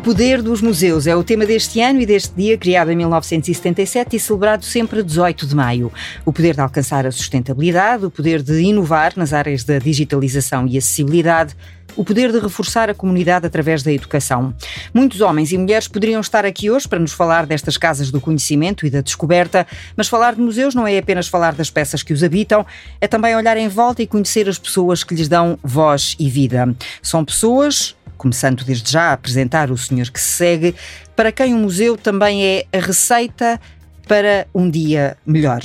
poder dos museus é o tema deste ano e deste dia, criado em 1977 e celebrado sempre a 18 de maio. O poder de alcançar a sustentabilidade, o poder de inovar nas áreas da digitalização e acessibilidade, o poder de reforçar a comunidade através da educação. Muitos homens e mulheres poderiam estar aqui hoje para nos falar destas casas do conhecimento e da descoberta, mas falar de museus não é apenas falar das peças que os habitam, é também olhar em volta e conhecer as pessoas que lhes dão voz e vida. São pessoas começando desde já a apresentar o senhor que se segue, para quem o museu também é a receita para um dia melhor.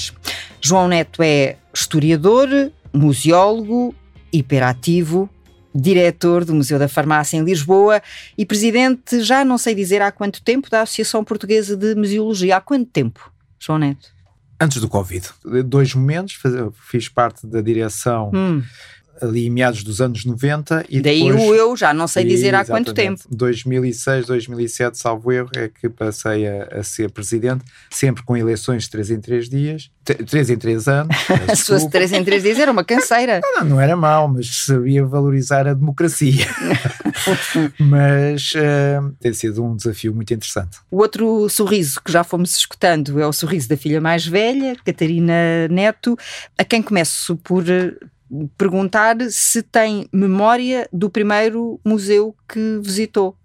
João Neto é historiador, museólogo, hiperativo, diretor do Museu da Farmácia em Lisboa e presidente, já não sei dizer há quanto tempo, da Associação Portuguesa de Museologia. Há quanto tempo, João Neto? Antes do Covid. Dois momentos, fiz parte da direção. Hum ali em meados dos anos 90 e Daí depois, o eu já não sei dizer há quanto tempo. 2006, 2007, salvo erro, é que passei a, a, ser presidente, sempre com eleições de 3 em 3 dias, 3 em 3 anos. Se fosse 3 em 3 dias era uma canseira. Não, não, não era mau, mas sabia valorizar a democracia. mas uh, tem sido um desafio muito interessante. O outro sorriso que já fomos escutando é o sorriso da filha mais velha, Catarina Neto, a quem começo por perguntar se tem memória do primeiro museu que visitou.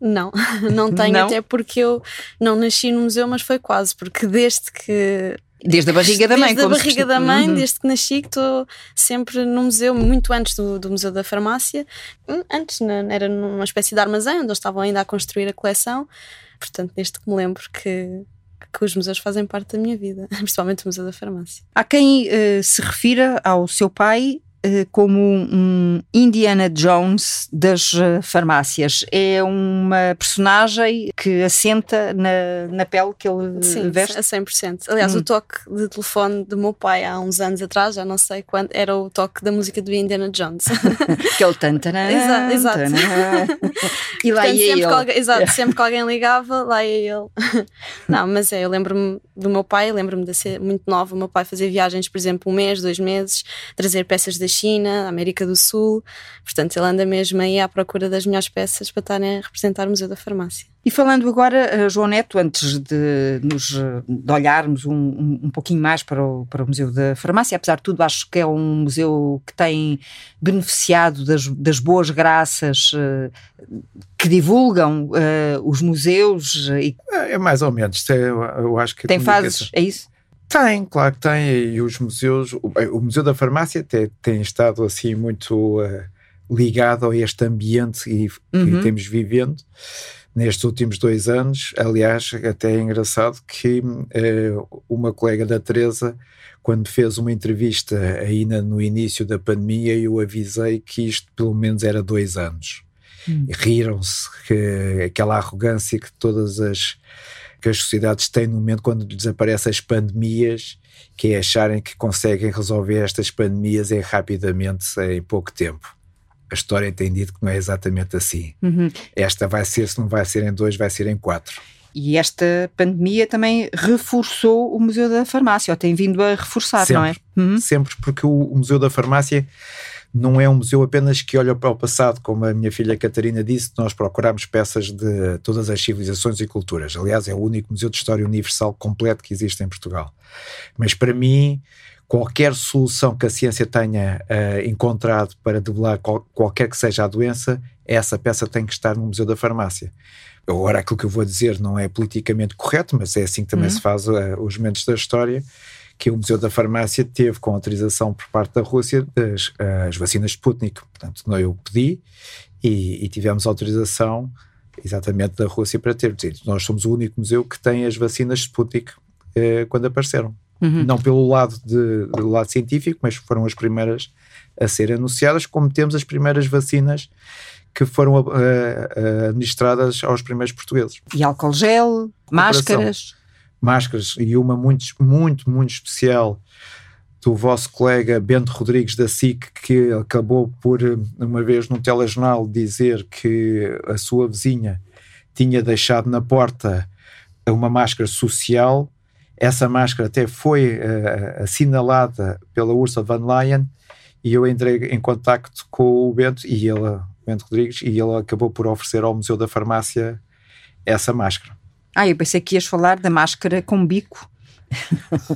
Não, não tenho, não? até porque eu não nasci no museu, mas foi quase, porque desde que Desde a barriga da mãe, Desde a barriga da mãe, uhum. desde que nasci, que estou sempre no museu, muito antes do, do Museu da Farmácia. Hum, antes era numa espécie de armazém, onde eles estavam ainda a construir a coleção. Portanto, desde que me lembro que, que os museus fazem parte da minha vida, principalmente o Museu da Farmácia. Há quem uh, se refira ao seu pai como um Indiana Jones das eh, farmácias. É uma personagem que assenta na, na pele que ele Sim, veste? a 100%. Aliás, hum. o toque de telefone do meu pai há uns anos atrás, já não sei quando, era o toque da música do Indiana Jones. que é o tantanã. Exato, exato. e lá ia sempre ele. Alguém, exato, sempre que alguém ligava, lá ia ele. não, mas é, eu lembro-me do meu pai, lembro-me de ser muito nova, o meu pai fazer viagens, por exemplo, um mês, dois meses, trazer peças da China, da América do Sul. Portanto, ele anda mesmo aí à procura das melhores peças para estarem a representar o Museu da Farmácia. E falando agora, eh, João Neto, antes de, nos, de olharmos um, um, um, pouquinho mais para o, para o Museu da Farmácia, apesar de tudo, acho que é um museu que tem beneficiado das, das boas graças uh, que divulgam uh, os museus. E... É, é mais ou menos, eu, eu acho que. Tem fases, é isso? Tem, claro que tem, e os museus, o, o Museu da Farmácia tem, tem estado assim muito uh, ligado a este ambiente e, uhum. que temos vivendo nestes últimos dois anos. Aliás, até é engraçado que uh, uma colega da Teresa, quando fez uma entrevista ainda no início da pandemia, eu avisei que isto pelo menos era dois anos. Hum. Riram-se que aquela arrogância que todas as que as sociedades têm no momento quando desaparecem as pandemias, que é acharem que conseguem resolver estas pandemias em rapidamente, em pouco tempo. A história tem dito que não é exatamente assim. Uhum. Esta vai ser, se não vai ser em dois, vai ser em quatro. E esta pandemia também reforçou o Museu da Farmácia, ou tem vindo a reforçar, sempre, não é? Uhum. Sempre, porque o, o Museu da Farmácia não é um museu apenas que olha para o passado, como a minha filha Catarina disse, nós procuramos peças de todas as civilizações e culturas. Aliás, é o único museu de história universal completo que existe em Portugal. Mas para mim, qualquer solução que a ciência tenha uh, encontrado para debelar qual, qualquer que seja a doença, essa peça tem que estar no Museu da Farmácia. Agora, aquilo que eu vou dizer não é politicamente correto, mas é assim que também uhum. se faz uh, os momentos da história que o Museu da Farmácia teve com autorização por parte da Rússia das as vacinas Sputnik. Portanto, eu pedi e, e tivemos autorização exatamente da Rússia para ter. Nós somos o único museu que tem as vacinas Sputnik eh, quando apareceram. Uhum. Não pelo lado, de, do lado científico, mas foram as primeiras a serem anunciadas, como temos as primeiras vacinas que foram uh, uh, administradas aos primeiros portugueses. E álcool gel, máscaras máscaras e uma muito, muito, muito especial do vosso colega Bento Rodrigues da SIC, que acabou por, uma vez num telejornal, dizer que a sua vizinha tinha deixado na porta uma máscara social. Essa máscara até foi uh, assinalada pela Ursula von Leyen e eu entrei em contacto com o Bento e ele, Bento Rodrigues, e ele acabou por oferecer ao Museu da Farmácia essa máscara. Ah, eu pensei que ias falar da máscara com bico.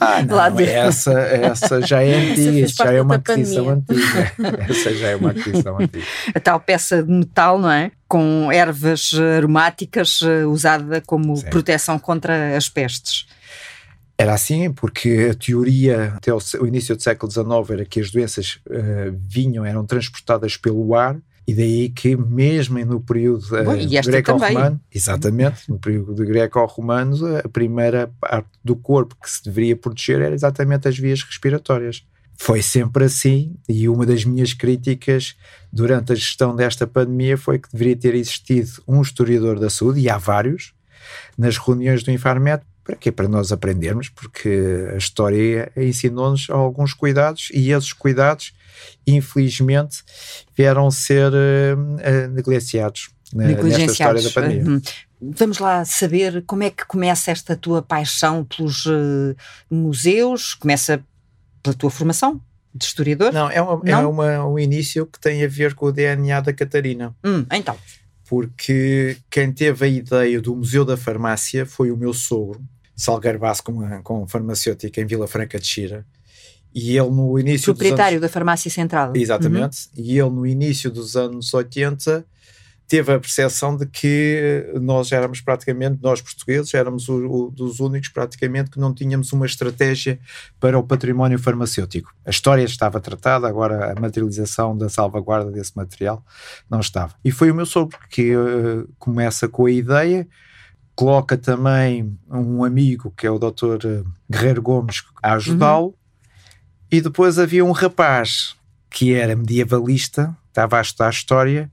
Ah, não, Lá essa, essa já é antiga, já é uma aquisição antiga. essa já é uma aquisição antiga. A tal peça de metal, não é? Com ervas aromáticas eh, usada como Sim. proteção contra as pestes. Era assim, porque a teoria até o, início do século XIX era que as doenças eh, vinham, eram transportadas pelo ar, e daí que mesmo no período eh, greco-romano, exatamente, no período greco-romano, a primeira parte do corpo que se deveria proteger era exatamente as vias respiratórias. Foi sempre assim, e uma das minhas críticas durante a gestão desta pandemia foi que deveria ter existido um historiador da saúde, e há vários, nas reuniões do Infarmed, para quê? Para nós aprendermos, porque a história ensinou-nos alguns cuidados e esses cuidados, infelizmente, vieram ser eh, eh, negligenciados na- nesta história Negligenciados. da pandemia. Uhum. Vamos lá saber como é que começa esta tua paixão pelos eh, museus. Começa pela tua formação de historiador? Não, é, uma, é Não? uma- um início que tem a ver com o DNA da Catarina. Hum, então. porque quem teve a ideia do Museu da Farmácia foi o meu sogro, Salgarbaço com, a- com farmacêutica em Vila Franca de Xira. E ele no início Proprietário dos da farmácia central. anos, Exatamente. E ele no início dos anos 80 teve a percepção de que nós éramos praticamente, nós portugueses, éramos o, o- dos únicos praticamente que não tínhamos uma estratégia para o património farmacêutico. A história estava tratada, agora a materialização da salvaguarda desse material não estava. E foi o meu sogro que eh, começa com a ideia, coloca também um amigo que é o Dr. Guerreiro Gomes a ajudá-lo, e depois havia um rapaz que era medievalista, estava a estudar história,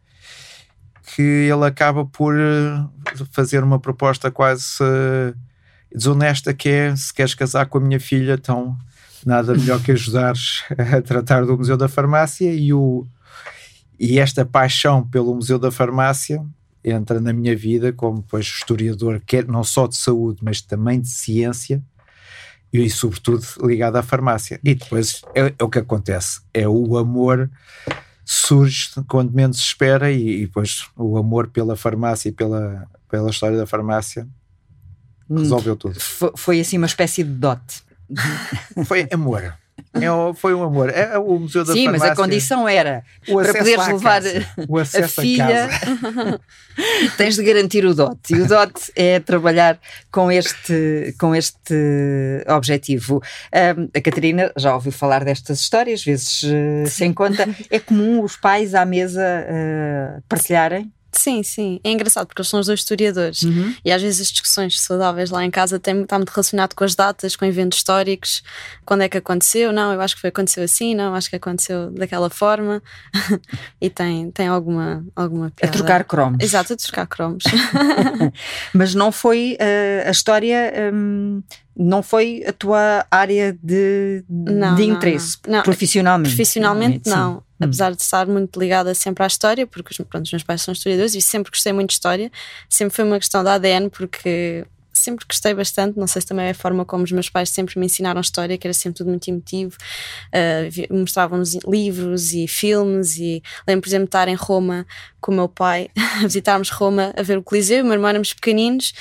que ele acaba por eh, fazer uma proposta quase eh, desonesta que é se queres casar com a minha filha, então nada melhor que ajudares a tratar do Museu da Farmácia. E, o, e esta paixão pelo Museu da Farmácia entra na minha vida como pois historiador, quer não só de saúde, mas também de ciência e, sobretudo ligado à farmácia. E depois é, é o que acontece, é o amor surge quando menos se espera e, e depois o amor pela farmácia e pela, pela história da farmácia Hum, resolveu tudo. fo- foi assim uma espécie de dote. Foi amor. É foi um amor. É o Museu da Sim, Farmácia. mas a condição era o para poderes levar a acesso filha, casa. tens de garantir o dote. E o dote é trabalhar com este, com este objetivo. Ahm, a Catarina já ouviu falar destas histórias, vezes eh, sem conta. É comum os pais à mesa eh, partilharem? Sim, sim. É engraçado porque eles são os dois historiadores. E às vezes as discussões saudáveis lá em casa têm, está muito relacionado com as datas, com eventos históricos. Quando é que aconteceu? Não, eu acho que foi, aconteceu assim, não, acho que aconteceu daquela forma. e tem, tem alguma, alguma A piada. trocar cromos. Exato, a trocar cromos. Mas não foi eh, a história, hum, não foi a tua área de, Não, de interesse não. Não, profissionalmente. Profissionalmente, não. Hum. Apesar de estar muito ligada sempre à história, porque pronto, os meus pais são historiadores e sempre gostei muito de história. Sempre foi uma questão da ADN, porque sempre gostei bastante. Não sei se também é a forma como os meus pais sempre me ensinaram história, que era sempre tudo muito emotivo. Uh, Mostravam-nos livros e filmes. E lembro, por exemplo, de estar em Roma com o meu pai, a visitarmos Roma, a ver o Coliseu. O meu irmão éramos pequeninos.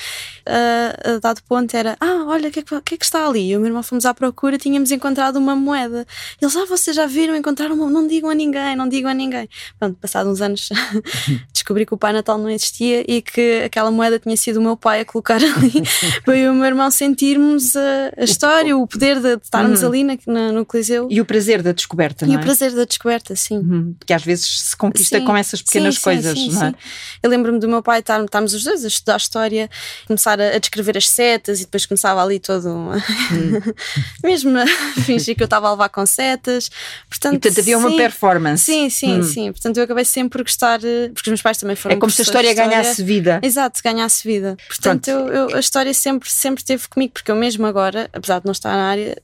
Uh, a dado ponto era: Ah, olha, o que, é que, que é que está ali? E o meu irmão fomos à procura, tínhamos encontrado uma moeda. Eles, ah, vocês já viram, encontraram uma. Não digam a ninguém, não digam a ninguém. Pronto, passados uns anos descobri que o Pai Natal não existia e que aquela moeda tinha sido o meu pai a colocar ali para eu e o meu irmão sentirmos a, a história, o poder de, de estarmos Uhum. ali na, na- no Coliseu E o prazer da descoberta, e não o é? prazer da descoberta, sim. Uhum, Que às vezes se conquista Sim, com essas pequenas sim, sim, coisas, sim, não é? Eu lembro-me do meu pai estar, estarmos os dois a estudar história, começar a, a descrever as setas e depois começava ali todo um- mesmo a fingir que eu estava a levar com setas. Portanto, E portanto havia uma performance. Sim, sim, Hum. sim. Portanto, eu acabei sempre por gostar, eh, porque os meus pais também foram É como se a história de ganhasse vida. Exato, ganhasse vida. Portanto, eu, eu- a história sempre, sempre esteve comigo, porque eu mesmo agora, apesar de não estar na área,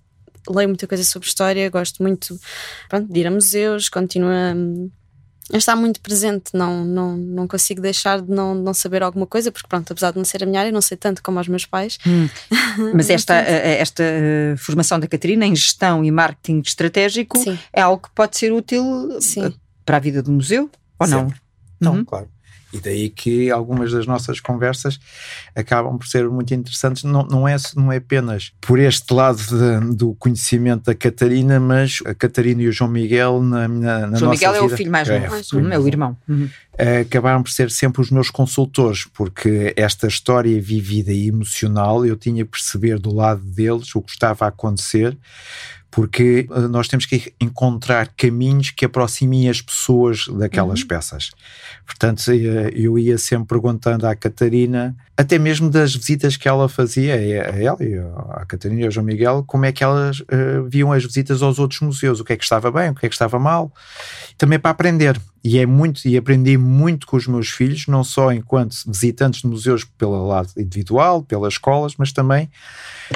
leio muita coisa sobre história, gosto muito pronto, de ir a museus, continuo a, a estar muito presente, não, não, não consigo deixar de não, não saber alguma coisa, porque pronto, apesar de não ser a minha área, não sei tanto como os meus pais. Hum. Mas esta, eh, esta eh, formação da Catarina em gestão e marketing estratégico Sim, é algo que pode ser útil sim. eh, para a vida do museu ou não? Sempre. Então, Uhum. claro. E daí que algumas das nossas conversas acabam por ser muito interessantes. Não, não, é, não é apenas por este lado de, do conhecimento da Catarina, mas a Catarina e o João Miguel na, na, na João Miguel vida, é o filho mais novo, é, é, é o irmão. Uhum. Acabaram por ser sempre os meus consultores, porque esta história vivida e emocional eu tinha que perceber do lado deles o que estava a acontecer porque eh, nós temos que encontrar caminhos que aproximem as pessoas daquelas uhum. peças. Portanto, eh, eu ia sempre perguntando à Catarina, até mesmo das visitas que ela fazia, a ela e a Catarina e ao João Miguel, como é que elas uh, viam as visitas aos outros museus, o que é que estava bem, o que é que estava mal, também para aprender. E é muito, e aprendi muito com os meus filhos, não só enquanto visitantes de museus pelo lado individual, pelas escolas, mas também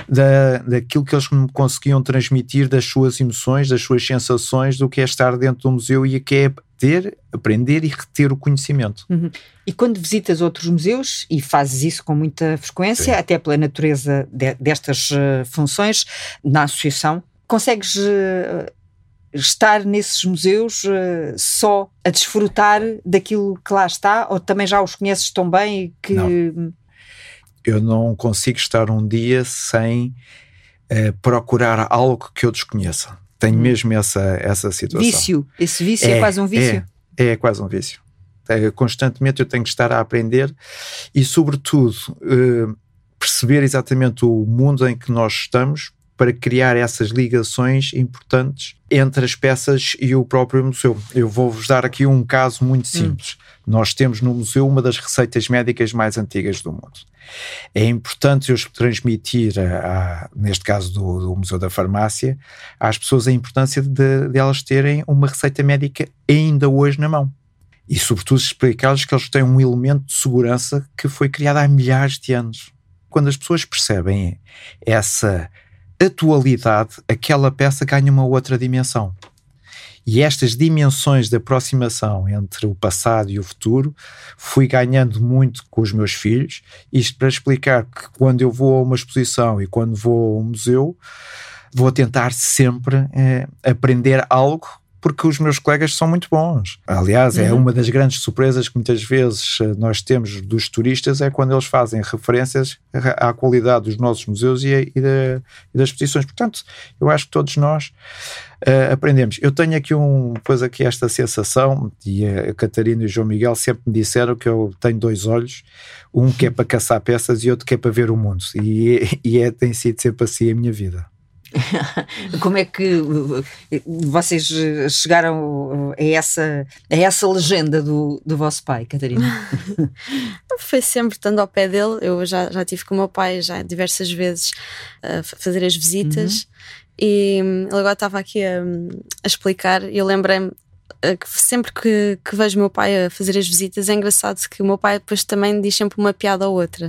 da, daquilo que eles me conseguiam transmitir das suas emoções, das suas sensações, do que é estar dentro do museu e que é ter, aprender e reter o conhecimento. Uhum. E quando visitas outros museus, e fazes isso com muita frequência, Sim. até pela natureza de, destas uh, funções, na associação, consegues uh, estar nesses museus uh, só a desfrutar daquilo que lá está, ou também já os conheces tão bem que. Não eu não consigo estar um dia sem uh, procurar algo que eu desconheça. Tenho hum. mesmo essa, essa situação. Vício. Esse vício é, é quase um vício. É, é quase um vício. É, constantemente eu tenho que estar a aprender e, sobretudo, uh, perceber exatamente o mundo em que nós estamos para criar essas ligações importantes entre as peças e o próprio museu. Eu vou-vos dar aqui um caso muito hum. simples. Hum. Nós temos no museu uma das receitas médicas mais antigas do mundo. É importante eu transmitir, a, a, neste caso do, do, Museu da Farmácia, às pessoas a importância de, de elas terem uma receita médica ainda hoje na mão. E, sobretudo, explicar-lhes que eles têm um elemento de segurança que foi criado há milhares de anos. Quando as pessoas percebem essa atualidade, aquela peça ganha uma outra dimensão. E estas dimensões de aproximação entre o passado e o futuro fui ganhando muito com os meus filhos. Isto para explicar que quando eu vou a uma exposição e quando vou a um museu, vou tentar sempre eh, aprender algo porque os meus colegas são muito bons. Aliás, é uhum. uma das grandes surpresas que muitas vezes eh, nós temos dos turistas é quando eles fazem referências à qualidade dos nossos museus e, e, da, e das exposições. Portanto, eu acho que todos nós uh, aprendemos. Eu tenho aqui um, depois aqui esta sensação, e a Catarina e o João Miguel sempre me disseram que eu tenho dois olhos, um que é para caçar peças e outro que é para ver o mundo. E, e é, tem sido sempre assim a minha vida. Como é que vocês chegaram a essa, a essa legenda do, do vosso pai, Catarina? Foi sempre estando ao pé dele. Eu já, já tive com o meu pai já diversas vezes a fazer as visitas. Uhum. E hum, ele agora estava aqui a, a explicar, e eu lembrei-me eh, sempre que, que vejo meu pai a fazer as visitas é engraçado que o meu pai depois também diz sempre uma piada ou outra.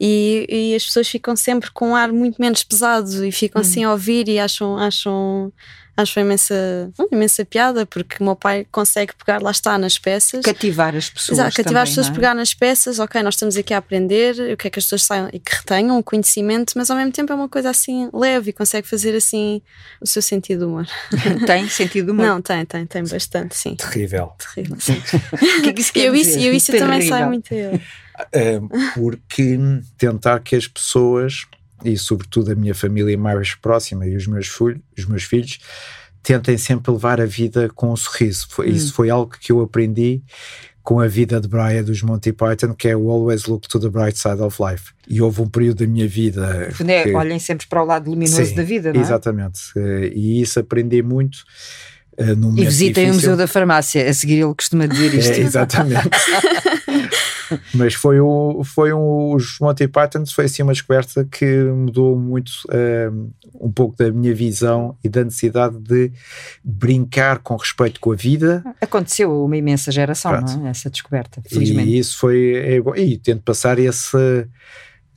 E, e as pessoas ficam sempre com um ar muito menos pesado e ficam assim a ouvir e acham, acham acho imensa, imensa piada, porque o meu pai consegue pegar, lá está, nas peças. Cativar as pessoas. Exato, cativar também, as pessoas, é? pegar nas peças, ok, nós estamos aqui a aprender, o que é que as pessoas saiam e que retenham o conhecimento, mas ao mesmo tempo é uma coisa assim leve e consegue fazer assim o seu sentido de humor. tem sentido de humor? Não, tem, tem, tem bastante, sim. Terrível. Terrível, sim. que é que isso eu? Isso, eu isso também sai muito eu. porque tentar que as pessoas e sobretudo a minha família mais próxima e os meus, filhos, os meus filhos tentem sempre levar a vida com um sorriso. Foi, hum. Isso foi algo que eu aprendi com a vida de Brian dos Monty Python, que é o Always Look to the Bright Side of Life. E houve um período da minha vida. É, que... Olhem sempre para o lado luminoso Sim, da vida, não é? Exatamente. Eh, e isso aprendi muito. Uh, e visitem o Museu da Farmácia, a seguir ele costuma dizer isto. É, exatamente. Mas foi, o, foi um, os Monty Python, foi assim uma descoberta que mudou muito um, um pouco da minha visão e da necessidade de brincar com respeito com a vida. Aconteceu uma imensa geração, Pronto. não é? Essa descoberta, felizmente. E isso foi. É, e tento passar essa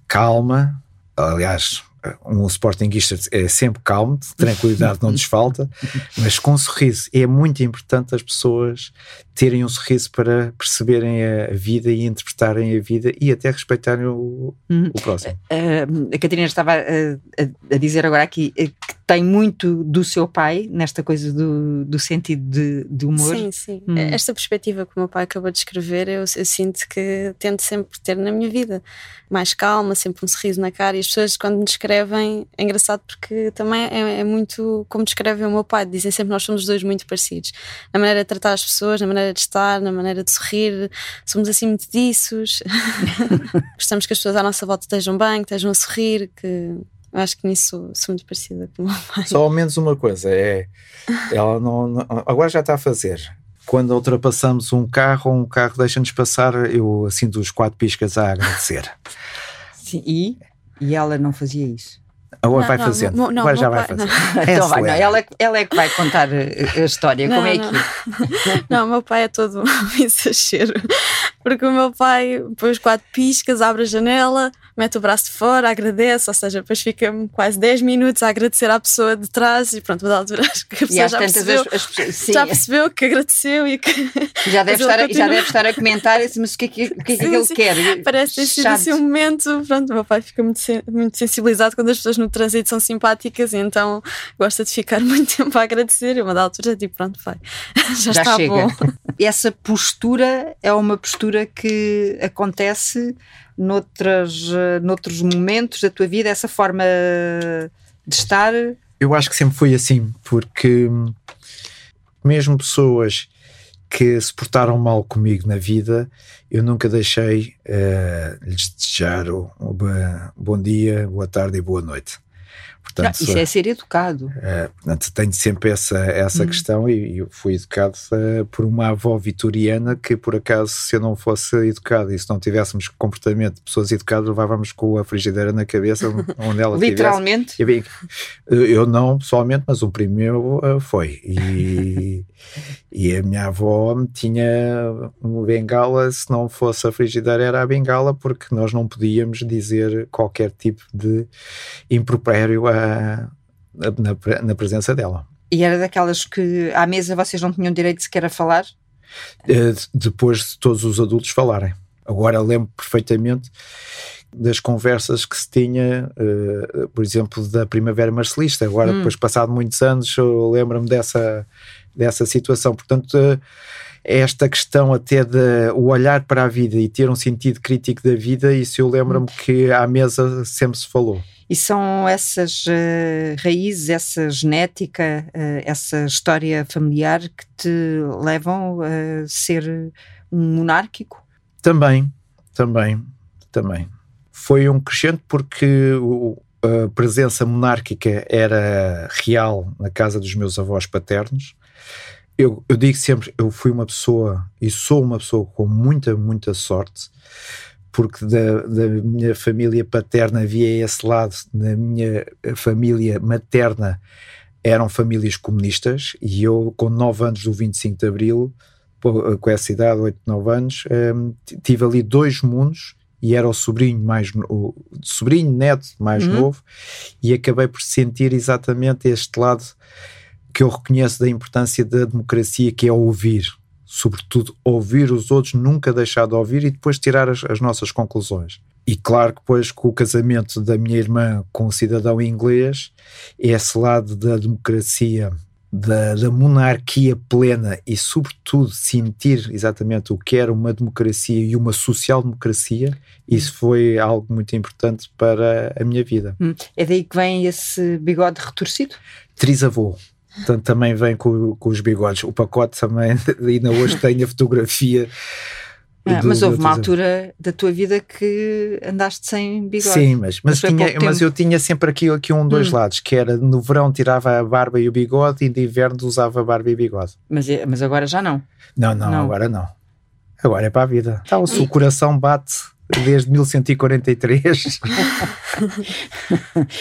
calma, aliás, um Sportingista é sempre calmo, tranquilidade não lhes falta, mas com um sorriso. É muito importante as pessoas terem um sorriso para perceberem a vida e interpretarem a vida e até respeitarem o, uhum. o próximo. Uh, a Catarina estava a, a, a, dizer agora aqui que tem muito do seu pai, nesta coisa do, do sentido de, de humor. Sim, sim. Hum. Esta perspectiva que o meu pai acabou de escrever, eu, eu, sinto que tento sempre ter na minha vida. Mais calma, sempre um sorriso na cara. E as pessoas, quando me descrevem, é engraçado porque também é, é muito como descrevem o meu pai. Dizem sempre que nós somos dois muito parecidos. Na maneira de tratar as pessoas, na maneira de estar, na maneira de sorrir. Somos assim muito diços. Gostamos que as pessoas à nossa volta estejam bem, que estejam a sorrir, que eu acho que nisso sou muito parecida com o meu pai. Só ao menos uma coisa, é ela não, não, agora já está a fazer. Quando ultrapassamos um carro, um carro deixa-nos passar, eu assim dos quatro piscas a agradecer. Sim, e, e ela não fazia isso. Agora não, vai fazendo. Não, não, Agora já vai fazer. É então vai, não, ela, ela é que vai contar a história. Como é que Não, o meu pai é todo um exagero. Porque o meu pai põe os quatro piscas, abre a janela, mete o braço de fora, agradece, ou seja, depois fica quase 10 minutos a agradecer à pessoa de trás e pronto, da altura que a pessoa já percebeu, as, as, já percebeu que agradeceu e que. Já deve, estar, já deve estar a comentar, mas o que é que, o que, é que ele quer? Parece ter sido assim um momento. Pronto, o meu pai fica muito, muito sensibilizado quando as pessoas no trânsito são simpáticas, e então gosta de ficar muito tempo a agradecer. E uma da altura, tipo, pronto, vai, já, já está chega. bom. Essa postura é uma postura que acontece noutras, noutros momentos da tua vida, essa forma de estar? Eu acho que sempre foi assim, porque mesmo pessoas que se portaram mal comigo na vida, eu nunca deixei uh, lhes desejar um bom dia, boa tarde e boa noite. Portanto, Não, isso é ser educado. É, portanto, tenho sempre essa, essa hum. questão e, eu fui educado uh, por uma avó vitoriana que, por acaso, se eu não fosse educado e se não tivéssemos comportamento de pessoas educadas, levávamos com a frigideira na cabeça onde ela Literalmente? Tivesse. Eu não pessoalmente, mas o primo meu uh, foi. E, e a minha avó tinha uma bengala, se não fosse a frigideira era a bengala, porque nós não podíamos dizer qualquer tipo de impropério a na, na presença dela. E era daquelas que à mesa vocês não tinham direito sequer a falar? Uh, depois de todos os adultos falarem. Agora lembro perfeitamente das conversas que se tinha, uh, por exemplo, da Primavera Marcelista. Agora, hum. depois, passado muitos anos, eu lembro-me dessa, dessa situação. Portanto, uh, esta questão até de o olhar para a vida e ter um sentido crítico da vida, isso eu lembro-me hum. que à mesa sempre se falou. E são essas uh, raízes, essa genética, uh, essa história familiar que te levam a ser um monárquico? Também, também, também. Foi um crescente porque o, a presença monárquica era real na casa dos meus avós paternos. Eu, eu digo sempre, eu fui uma pessoa e sou uma pessoa com muita, muita sorte porque da, da, minha família paterna havia esse lado, na minha família materna eram famílias comunistas e eu, com 9 anos do 25 de Abril, com essa idade, 8, 9 anos, um, tive ali dois mundos e era o sobrinho mais o sobrinho neto mais uhum. novo e acabei por sentir exatamente este lado que eu reconheço da importância da democracia que é ouvir sobretudo, ouvir os outros, nunca deixar de ouvir e depois tirar as, as nossas conclusões. E claro que depois com o casamento da minha irmã com um cidadão inglês, esse lado da democracia, da, da, monarquia plena e sobretudo sentir exatamente o que era uma democracia e uma social-democracia, isso foi algo muito importante para a minha vida. Hum. É daí que vem esse bigode retorcido? Trisavô. Portanto, também vem com, com os bigodes. O pacote também, ainda hoje tem a fotografia. Ah, do, mas houve uma altura da tua vida que andaste sem bigode. Sim, mas, mas, mas, tinha, mas eu tinha sempre aqui, aqui um dois hum. lados, que era no verão tirava a barba e o bigode e no inverno usava a barba e bigode. Mas, é, mas agora já não. Não, não, não. agora não. Agora é para a vida. Então, se o coração bate desde 1143.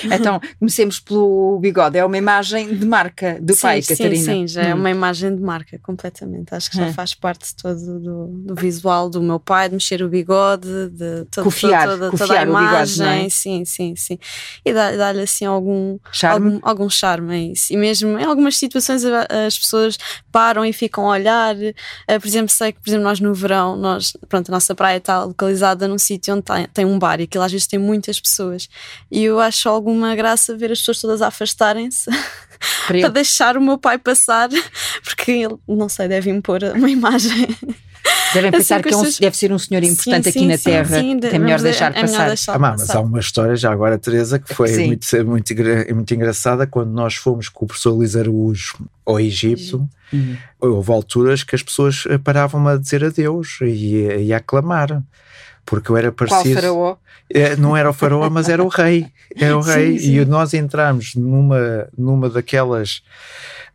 então, comecemos pelo bigode. É uma imagem de marca do sim, pai, sim, Catarina. Sim, já é hum. é uma imagem de marca, completamente. Acho que já hum. faz parte todo do, do, visual do meu pai, de mexer o bigode, de todo, cofiar, toda, cofiar toda a imagem. Bigode, é? Sim, sim, sim. E dá-lhe assim algum charme. Algum, algum charme a isso. E mesmo em algumas situações as pessoas param e ficam a olhar. Eh, por exemplo, sei que, por exemplo, nós no verão, nós, pronto, a nossa praia está localizada num um sítio onde tem, tem, um bar e aquilo às vezes tem muitas pessoas. E eu acho alguma graça ver as pessoas todas a afastarem-se para, para deixar o meu pai passar, porque ele, não sei, deve impor uma imagem. Devem assim, pensar que é um, deve ser um senhor importante sim, aqui sim, na sim, Terra, que é melhor deixar é passar. deixar ah, mas há uma história já agora, Teresa, que foi muito, muito, muito engraçada quando nós fomos com o professor Luís Araújo ao Egito. Uhum. Houve alturas que as pessoas paravam a dizer adeus e, e a aclamar porque eu era parecido. Qual faraó? É, não era o faraó, mas era o rei. Era o rei. Sim, sim. E nós entramos numa, numa daquelas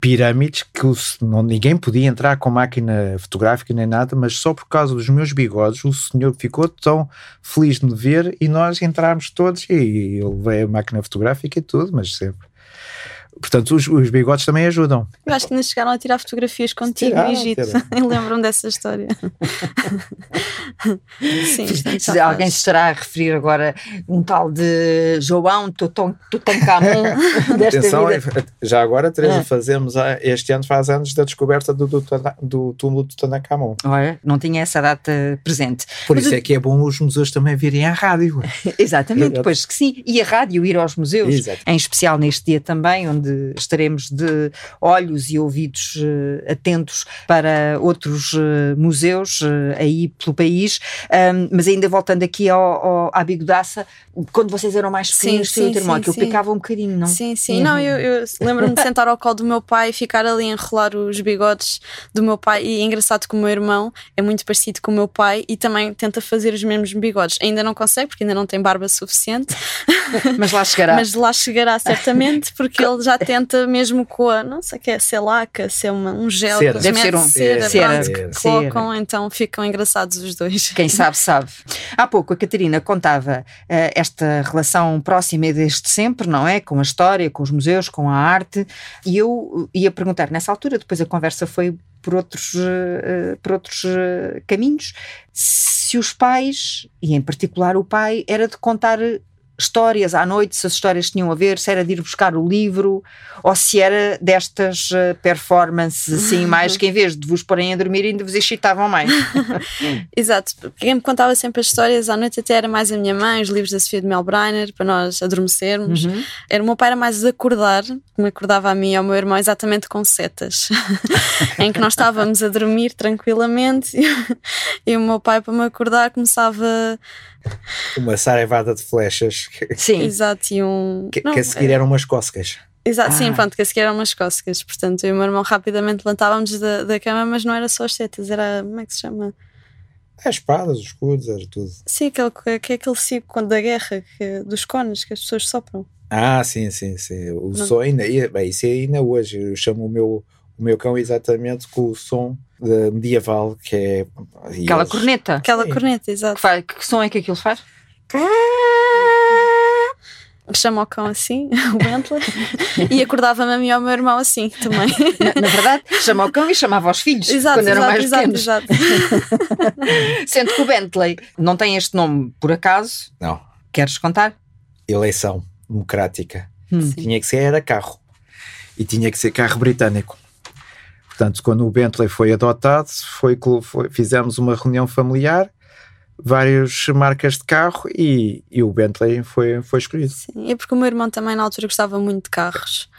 pirâmides que o, não, ninguém podia entrar com máquina fotográfica nem nada, mas só por causa dos meus bigodes o senhor ficou tão feliz de me ver e nós entramos todos e eu levei a máquina fotográfica e tudo, mas sempre Portanto, os, os, bigodes também ajudam. Eu acho que ainda chegaram a tirar fotografias contigo tiraram, no Egito. Eu lembro-me dessa história. Sim, se alguém se estará a referir agora um tal de João Tutankhamon desta Atenção, vida. Já agora, Teresa, ah. fazemos este ano faz anos da descoberta do, do, do túmulo de Tutankhamon. Olha, não tinha essa data presente. Por Mas isso é que é bom os museus também virem à rádio. Exatamente, pois que sim. E a rádio ir aos museus, Exato. em especial neste dia também, onde estaremos de olhos e ouvidos uh, atentos para outros uh, museus uh, aí pelo país. Um, mas ainda voltando aqui ao, ao, à bigodaça, quando vocês eram mais pequenos, sim, sim, sim, aquilo picava um bocadinho, não? Sim, sim. Uhum. Não, eu, eu lembro-me de sentar ao colo do meu pai e ficar ali a enrolar os bigodes do meu pai. E é engraçado que o meu irmão é muito parecido com o meu pai e também tenta fazer os mesmos bigodes. Ainda não consegue, porque ainda não tem barba suficiente. Mas lá chegará. Mas lá chegará certamente, porque ele já tenta mesmo com a, não sei o que é, selaca, se é uma, um gel cera. Deve ser um cera, cera, cera. que colocam, então ficam engraçados os dois. Quem sabe, sabe. Há pouco a Catarina contava uh, esta relação próxima desde sempre, não é? Com a história, com os museus, com a arte, e eu ia perguntar nessa altura, depois a conversa foi por outros, uh, por outros uh, caminhos, se os pais, e em particular o pai, era de contar histórias à noite, se as histórias tinham a ver, se era de ir buscar o livro ou se era destas uh, performances assim, mais que em vez de vos porem a dormir ainda vos excitavam mais. Exato, quem me contava sempre as histórias à noite até era mais a minha mãe, os livros da Sofia de Melbreiner, para nós adormecermos. Uhum. Era o meu pai era mais de acordar, me acordava a mim e ao meu irmão exatamente com setas, em que nós estávamos a dormir tranquilamente e o meu pai para me acordar começava uma saraivada de flechas. Sim, exato. E um... Que, não, que a seguir é... eram umas cócegas. Exato, ah. sim, pronto, que a seguir eram umas cócegas. Portanto, eu e o meu irmão rapidamente levantávamos da, da cama, mas não era só as setas, era. Como é que se chama? As espadas, os escudos, era tudo. Sim, aquele, que é aquele ciclo da guerra, que, dos cones que as pessoas sopram. Ah, sim, sim, sim. O não. som ainda. Bem, isso é ainda hoje. Eu chamo o meu, o meu cão exatamente com o som medieval, que é. Aquela eles... corneta. Aquela Sim. corneta, exato. Que, faz, que som é que aquilo faz? Chama o cão assim, o Bentley, e acordava-me a mim e ao meu irmão assim também. Na, na, verdade, chama o cão e chamava os filhos exato, quando eram exato, mais exato, pequenos. Exato. Sendo que o Bentley não tem este nome por acaso. Não. Queres contar? Eleição democrática. Hum. Tinha que ser era carro. E tinha que ser carro britânico. Portanto, quando o Bentley foi adotado, foi, foi, fizemos uma reunião familiar, várias marcas de carro e, e o Bentley foi, foi escolhido. Sim, é porque o meu irmão também na altura gostava muito de carros.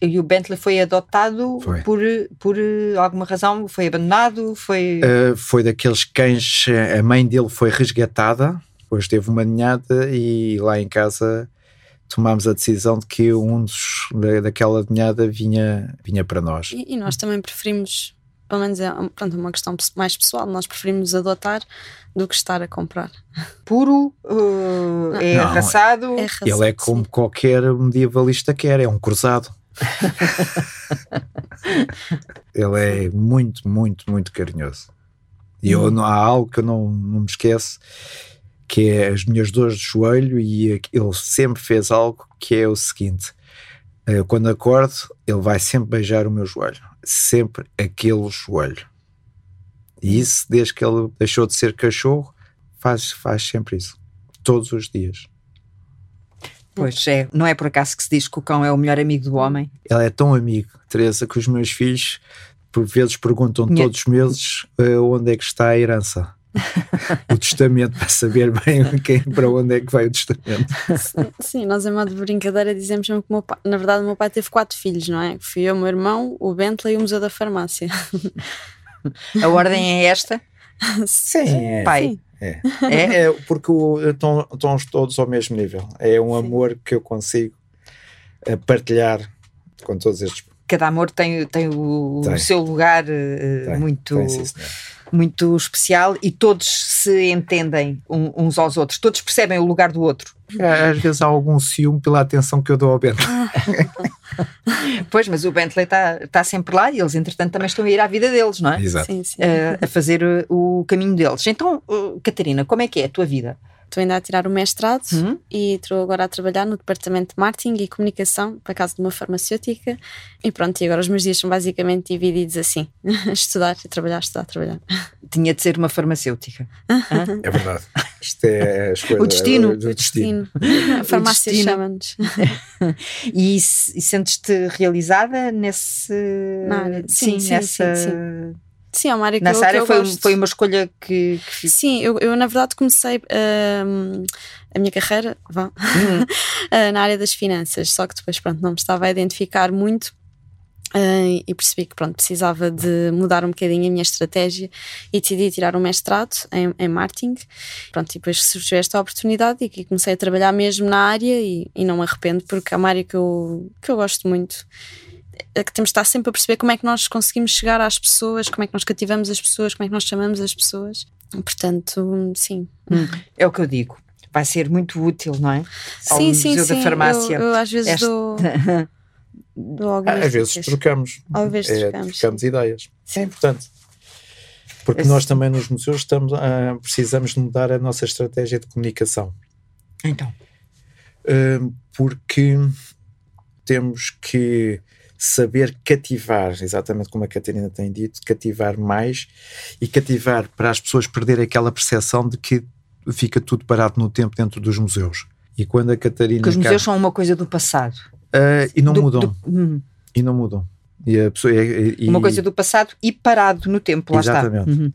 E o Bentley foi adotado foi. Por, por alguma razão? Foi abandonado? Foi... Uh, foi daqueles cães, a mãe dele foi resgatada, depois teve uma ninhada e lá em casa tomámos a decisão de que um dos daquela ninhada vinha, vinha para nós. E, e nós também preferimos, pelo menos é pronto, uma questão mais pessoal, nós preferimos adotar do que estar a comprar. Puro, uh, é, Não, arraçado. é arraçado. Ele é como sim. qualquer medievalista quer, é um cruzado. Ele é muito, muito, muito carinhoso. E eu, hum. não, há algo que eu não, não me esqueço que é as minhas dores de joelho, e ele sempre fez algo que é o seguinte: eh, quando acordo, ele vai sempre beijar o meu joelho, sempre aquele joelho. E isso, desde que ele deixou de ser cachorro, faz, faz sempre isso, todos os dias. Pois é, não é por acaso que se diz que o cão é o melhor amigo do homem? Ele é tão amigo, Teresa, que os meus filhos por vezes perguntam Minha... todos os meses uh, onde é que está a herança. o testamento para saber bem quem, para onde é que vai o testamento. Sim, nós em modo de brincadeira dizemos que o meu pai, na verdade o meu pai teve quatro filhos, não é? Fui eu, o meu irmão, o Bentley e o Museu da Farmácia. A ordem é esta? Sim, é. pai. Sim. É. é. é porque estão, estão todos ao mesmo nível. É um Sim. amor que eu consigo eh, partilhar com todos estes. Cada amor tem, tem, o, tem. o seu lugar uh, tem. muito. Tem, sim, muito especial e todos se entendem uns aos outros, todos percebem o lugar do outro. Às vezes há algum ciúme pela atenção que eu dou ao Bentley. pois, mas o Bentley está tá sempre lá e eles, entretanto, também estão a ir à vida deles, não é? Exato. Sim, sim. Uh, a fazer o caminho deles. Então, uh, Catarina, como é que é a tua vida? Estou ainda a tirar o mestrado uhum. e estou agora a trabalhar no departamento de marketing e comunicação para casa de uma farmacêutica. E pronto, e agora os meus dias são basicamente divididos assim: estudar e trabalhar, estudar, trabalhar. Tinha de ser uma farmacêutica. é verdade. Isto é a escolha. O destino. O, o destino. A farmácia chama-nos. e, e sentes-te realizada nesse. Na área. Sim, sim, nessa. sim, sim Sim, é uma área que Nessa eu, área que foi, gosto. foi uma escolha que. que... Sim, eu, eu, na verdade comecei uh, a minha carreira vá, uhum. uh, na área das finanças, só que depois pronto, não me estava a identificar muito. Uh, e percebi que pronto, precisava de mudar um bocadinho a minha estratégia e decidi tirar um mestrado em, em marketing. Pronto, e depois surgiu esta oportunidade e comecei a trabalhar mesmo na área e, e não me arrependo porque é uma área que eu, que eu gosto muito temos de estar sempre a perceber como é que nós conseguimos chegar às pessoas, como é que nós cativamos as pessoas, como é que nós chamamos as pessoas. Portanto, sim. Hum, é o que eu digo. Vai ser muito útil, não é? Ao sim, sim, sim. Da farmácia. Eu, eu às vezes Esta... dou. às vezes trocamos. Às vezes é, trocamos. trocamos ideias. Sim. É importante. Porque Esse... nós também nos museus estamos, uh, precisamos de mudar a nossa estratégia de comunicação. Então. Uh, porque temos que saber cativar, exatamente como a Catarina tem dito, cativar mais e cativar para as pessoas perderem aquela percepção de que fica tudo parado no tempo dentro dos museus. E quando a Catarina. Que os museus são uma coisa do passado. Uh, e não do, mudam. Do, hum. E não mudam. E pessoa, e, e, uma coisa do passado e parado no tempo, lá exatamente. está. Uhum.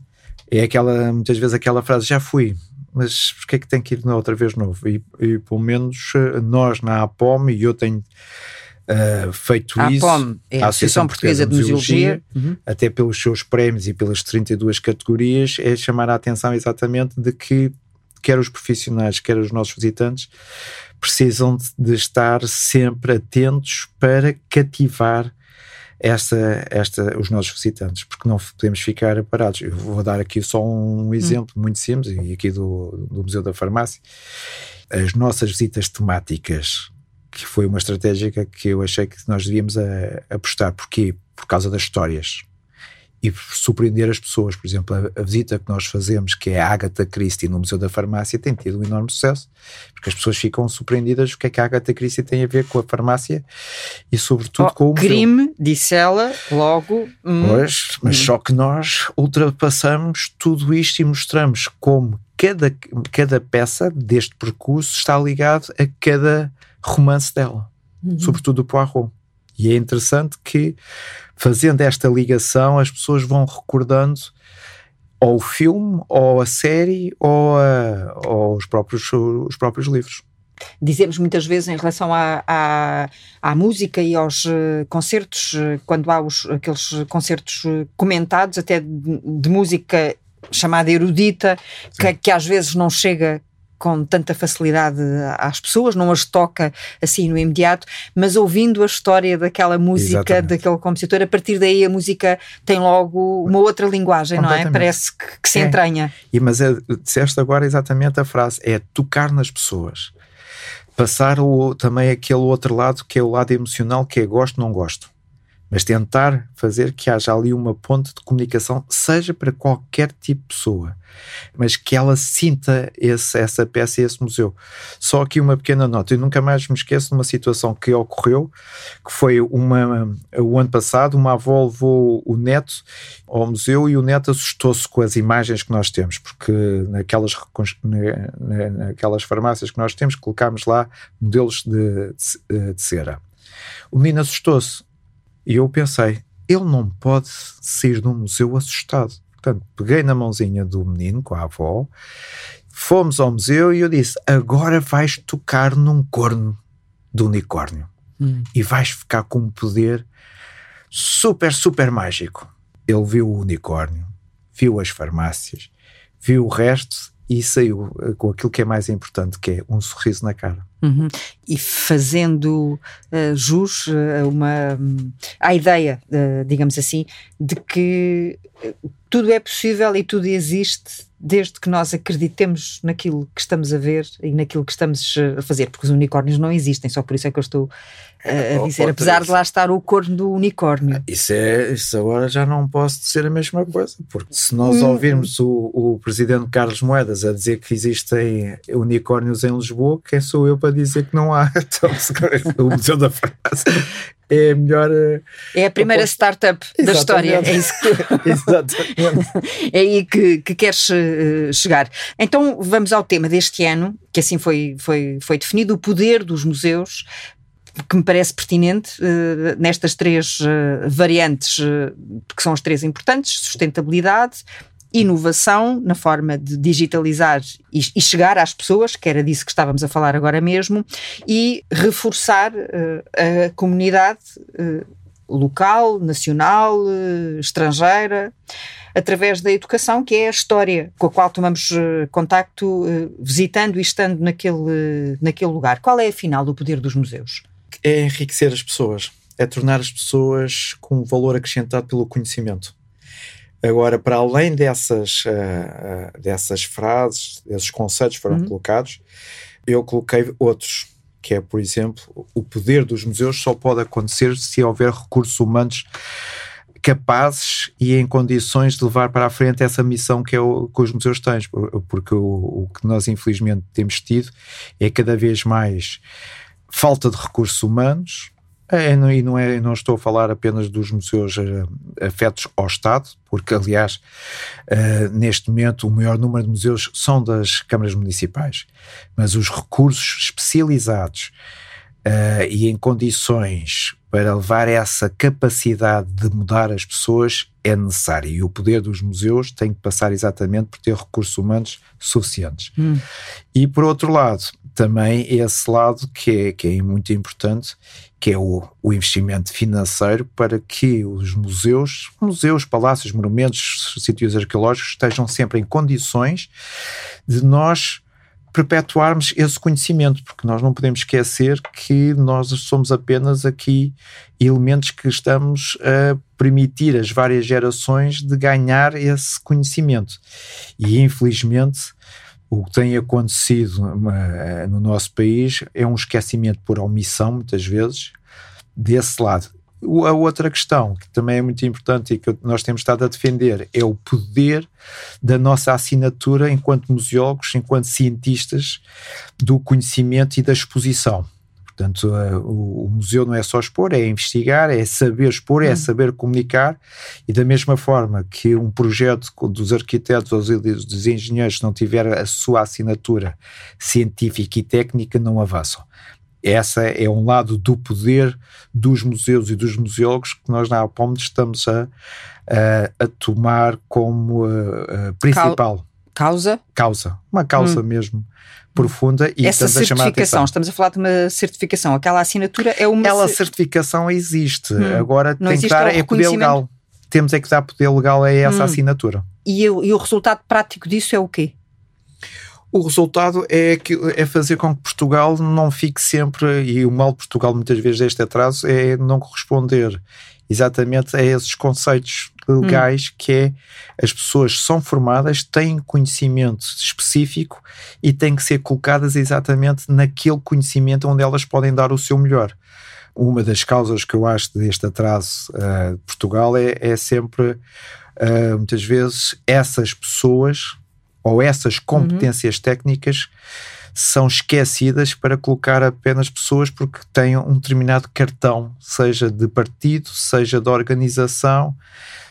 É aquela, muitas vezes aquela frase, já fui, mas porquê é que tem que ir outra vez novo? E, e pelo menos eh, nós na APOM, e eu tenho Uh, feito isso, APOM é a Associação Portuguesa de Museologia, uhum. até pelos seus prémios e pelas 32 categorias, é chamar a atenção exatamente de que quer os profissionais, quer os nossos visitantes, precisam de, de estar sempre atentos para cativar esta, esta, os nossos visitantes, porque não podemos ficar parados. Eu vou dar aqui só um hum. exemplo muito simples, e aqui do, do Museu da Farmácia. As nossas visitas temáticas que foi uma estratégia que eu achei que nós devíamos a, apostar. Porquê? Por causa das histórias. E surpreender as pessoas. Por exemplo, a, a, visita que nós fazemos, que é a Agatha Christie no Museu da Farmácia, tem tido um enorme sucesso, porque as pessoas ficam surpreendidas o que é que a Agatha Christie tem a ver com a farmácia e, sobretudo, oh, com o crime, museu. disse ela, logo. Hum, pois, mas hum. só que nós ultrapassamos tudo isto e mostramos como cada, cada peça deste percurso está ligado a cada romance dela, uhum. sobretudo do Poirot. E é interessante que, fazendo esta ligação, as pessoas vão recordando ou o filme, ou a série, ou, a, ou os, próprios, os próprios livros. Dizemos muitas vezes em relação à, à, à música e aos uh, concertos, uh, quando há os, aqueles concertos uh, comentados, até de, de música chamada erudita, que, que, às vezes não chega com tanta facilidade às pessoas, não as toca assim no imediato, mas ouvindo a história daquela música, Exatamente. daquele compositor, a partir daí a música tem logo uma outra linguagem, não é? Parece que, que se é. entranha. E, mas é, disseste agora exatamente a frase: é tocar nas pessoas. Passar o, também aquele outro lado que é o lado emocional, que é gosto, não gosto mas tentar fazer que haja ali uma ponte de comunicação, seja para qualquer tipo de pessoa, mas que ela sinta esse, essa peça e esse museu. Só aqui uma pequena nota, eu nunca mais me esqueço de uma situação que ocorreu, que foi uma, o ano passado, uma avó levou o neto ao museu e o neto assustou-se com as imagens que nós temos, porque naquelas, naquelas farmácias que nós temos, colocámos lá modelos de, de, de cera. O menino assustou-se e eu pensei, ele não pode sair de um museu assustado. Portanto, peguei na mãozinha do menino com a avó, fomos ao museu e eu disse: agora vais tocar num corno do unicórnio hum. e vais ficar com um poder super, super mágico. Ele viu o unicórnio, viu as farmácias, viu o resto e saiu eh, com aquilo que é mais importante, que é um sorriso na cara. Uhum. E fazendo uh, jus uh, uma, um, à ideia, uh, digamos assim, de que tudo é possível e tudo existe desde que nós acreditemos naquilo que estamos a ver e naquilo que estamos a fazer, porque os unicórnios não existem, só por isso é que eu estou a, a dizer, apesar de lá estar o corno do unicórnio. Isso, é, isso agora já não posso dizer a mesma coisa, porque se nós hum. ouvirmos o, o presidente Carlos Moedas a dizer que existem unicórnios em Lisboa, quem sou eu para dizer que não há? Então, o Museu da Farmácia é a melhor. Eh, é a primeira startup da história. É isso que... Exatamente. é aí que, que queres uh, chegar. Então vamos ao tema deste ano, que assim foi, foi, foi definido: o poder dos museus que me parece pertinente uh, nestas três uh, variantes, uh, que são as três importantes: sustentabilidade, inovação na forma de digitalizar e, e, chegar às pessoas, que era disso que estávamos a falar agora mesmo, e reforçar a comunidade local, nacional, estrangeira através da educação, que é a história com a qual tomamos contacto visitando e estando naquele, naquele lugar. Qual é, afinal, o poder dos museus? é enriquecer as pessoas, é tornar as pessoas com valor acrescentado pelo conhecimento. Agora, para além dessas, uh, uh, dessas frases, desses conceitos que foram uhum. colocados, eu coloquei outros, que é, por exemplo, o poder dos museus só pode acontecer se houver recursos humanos capazes e em condições de levar para a frente essa missão que, é o, que os museus têm, porque o, o que nós infelizmente temos tido é cada vez mais falta de recursos humanos, é, e não, é, não estou a falar apenas dos museus uh, afetos ao Estado, porque, aliás, uh, neste momento o maior número de museus são das câmaras municipais, mas os recursos especializados uh, e em condições para levar essa capacidade de mudar as pessoas é necessário. E o poder dos museus tem que passar exatamente por ter recursos humanos suficientes. Hum. E, por outro lado, também esse lado que é, que é muito importante, que é o, o investimento financeiro para que os museus, museus, palácios, monumentos, sítios arqueológicos estejam sempre em condições de nós perpetuarmos esse conhecimento, porque nós não podemos esquecer que nós somos apenas aqui elementos que estamos a permitir às várias gerações de ganhar esse conhecimento. E infelizmente o que tem acontecido no nosso país é um esquecimento por omissão, muitas vezes, desse lado. A outra questão, que também é muito importante e que nós temos estado a defender, é o poder da nossa assinatura enquanto museólogos, enquanto cientistas do conhecimento e da exposição. Portanto, o, museu não é só expor, é investigar, é saber expor, é hum. saber comunicar, e da mesma forma que um projeto dos arquitetos ou dos engenheiros não tiver a sua assinatura científica e técnica, não avançam. Essa é um lado do poder dos museus e dos museólogos que nós na APOM estamos a, a, a tomar como a, a principal. Causa? Causa, uma causa hum. mesmo profunda e Essa certificação, estamos a falar de uma certificação, aquela assinatura é uma... Aquela certificação existe, hum. agora tem que dar é poder legal. Temos é que dar poder legal a essa hum. assinatura. E, e o resultado prático disso é o quê? O resultado é, que, é fazer com que Portugal não fique sempre, e o mal de Portugal muitas vezes deste atraso é não corresponder exatamente a esses conceitos legais hum. que é as pessoas são formadas, têm conhecimento específico e têm que ser colocadas exatamente naquele conhecimento onde elas podem dar o seu melhor. Uma das causas que eu acho deste atraso uh, de Portugal é, é sempre, uh, muitas vezes, essas pessoas ou essas competências uhum. técnicas são esquecidas para colocar apenas pessoas porque têm um determinado cartão, seja de partido, seja de organização,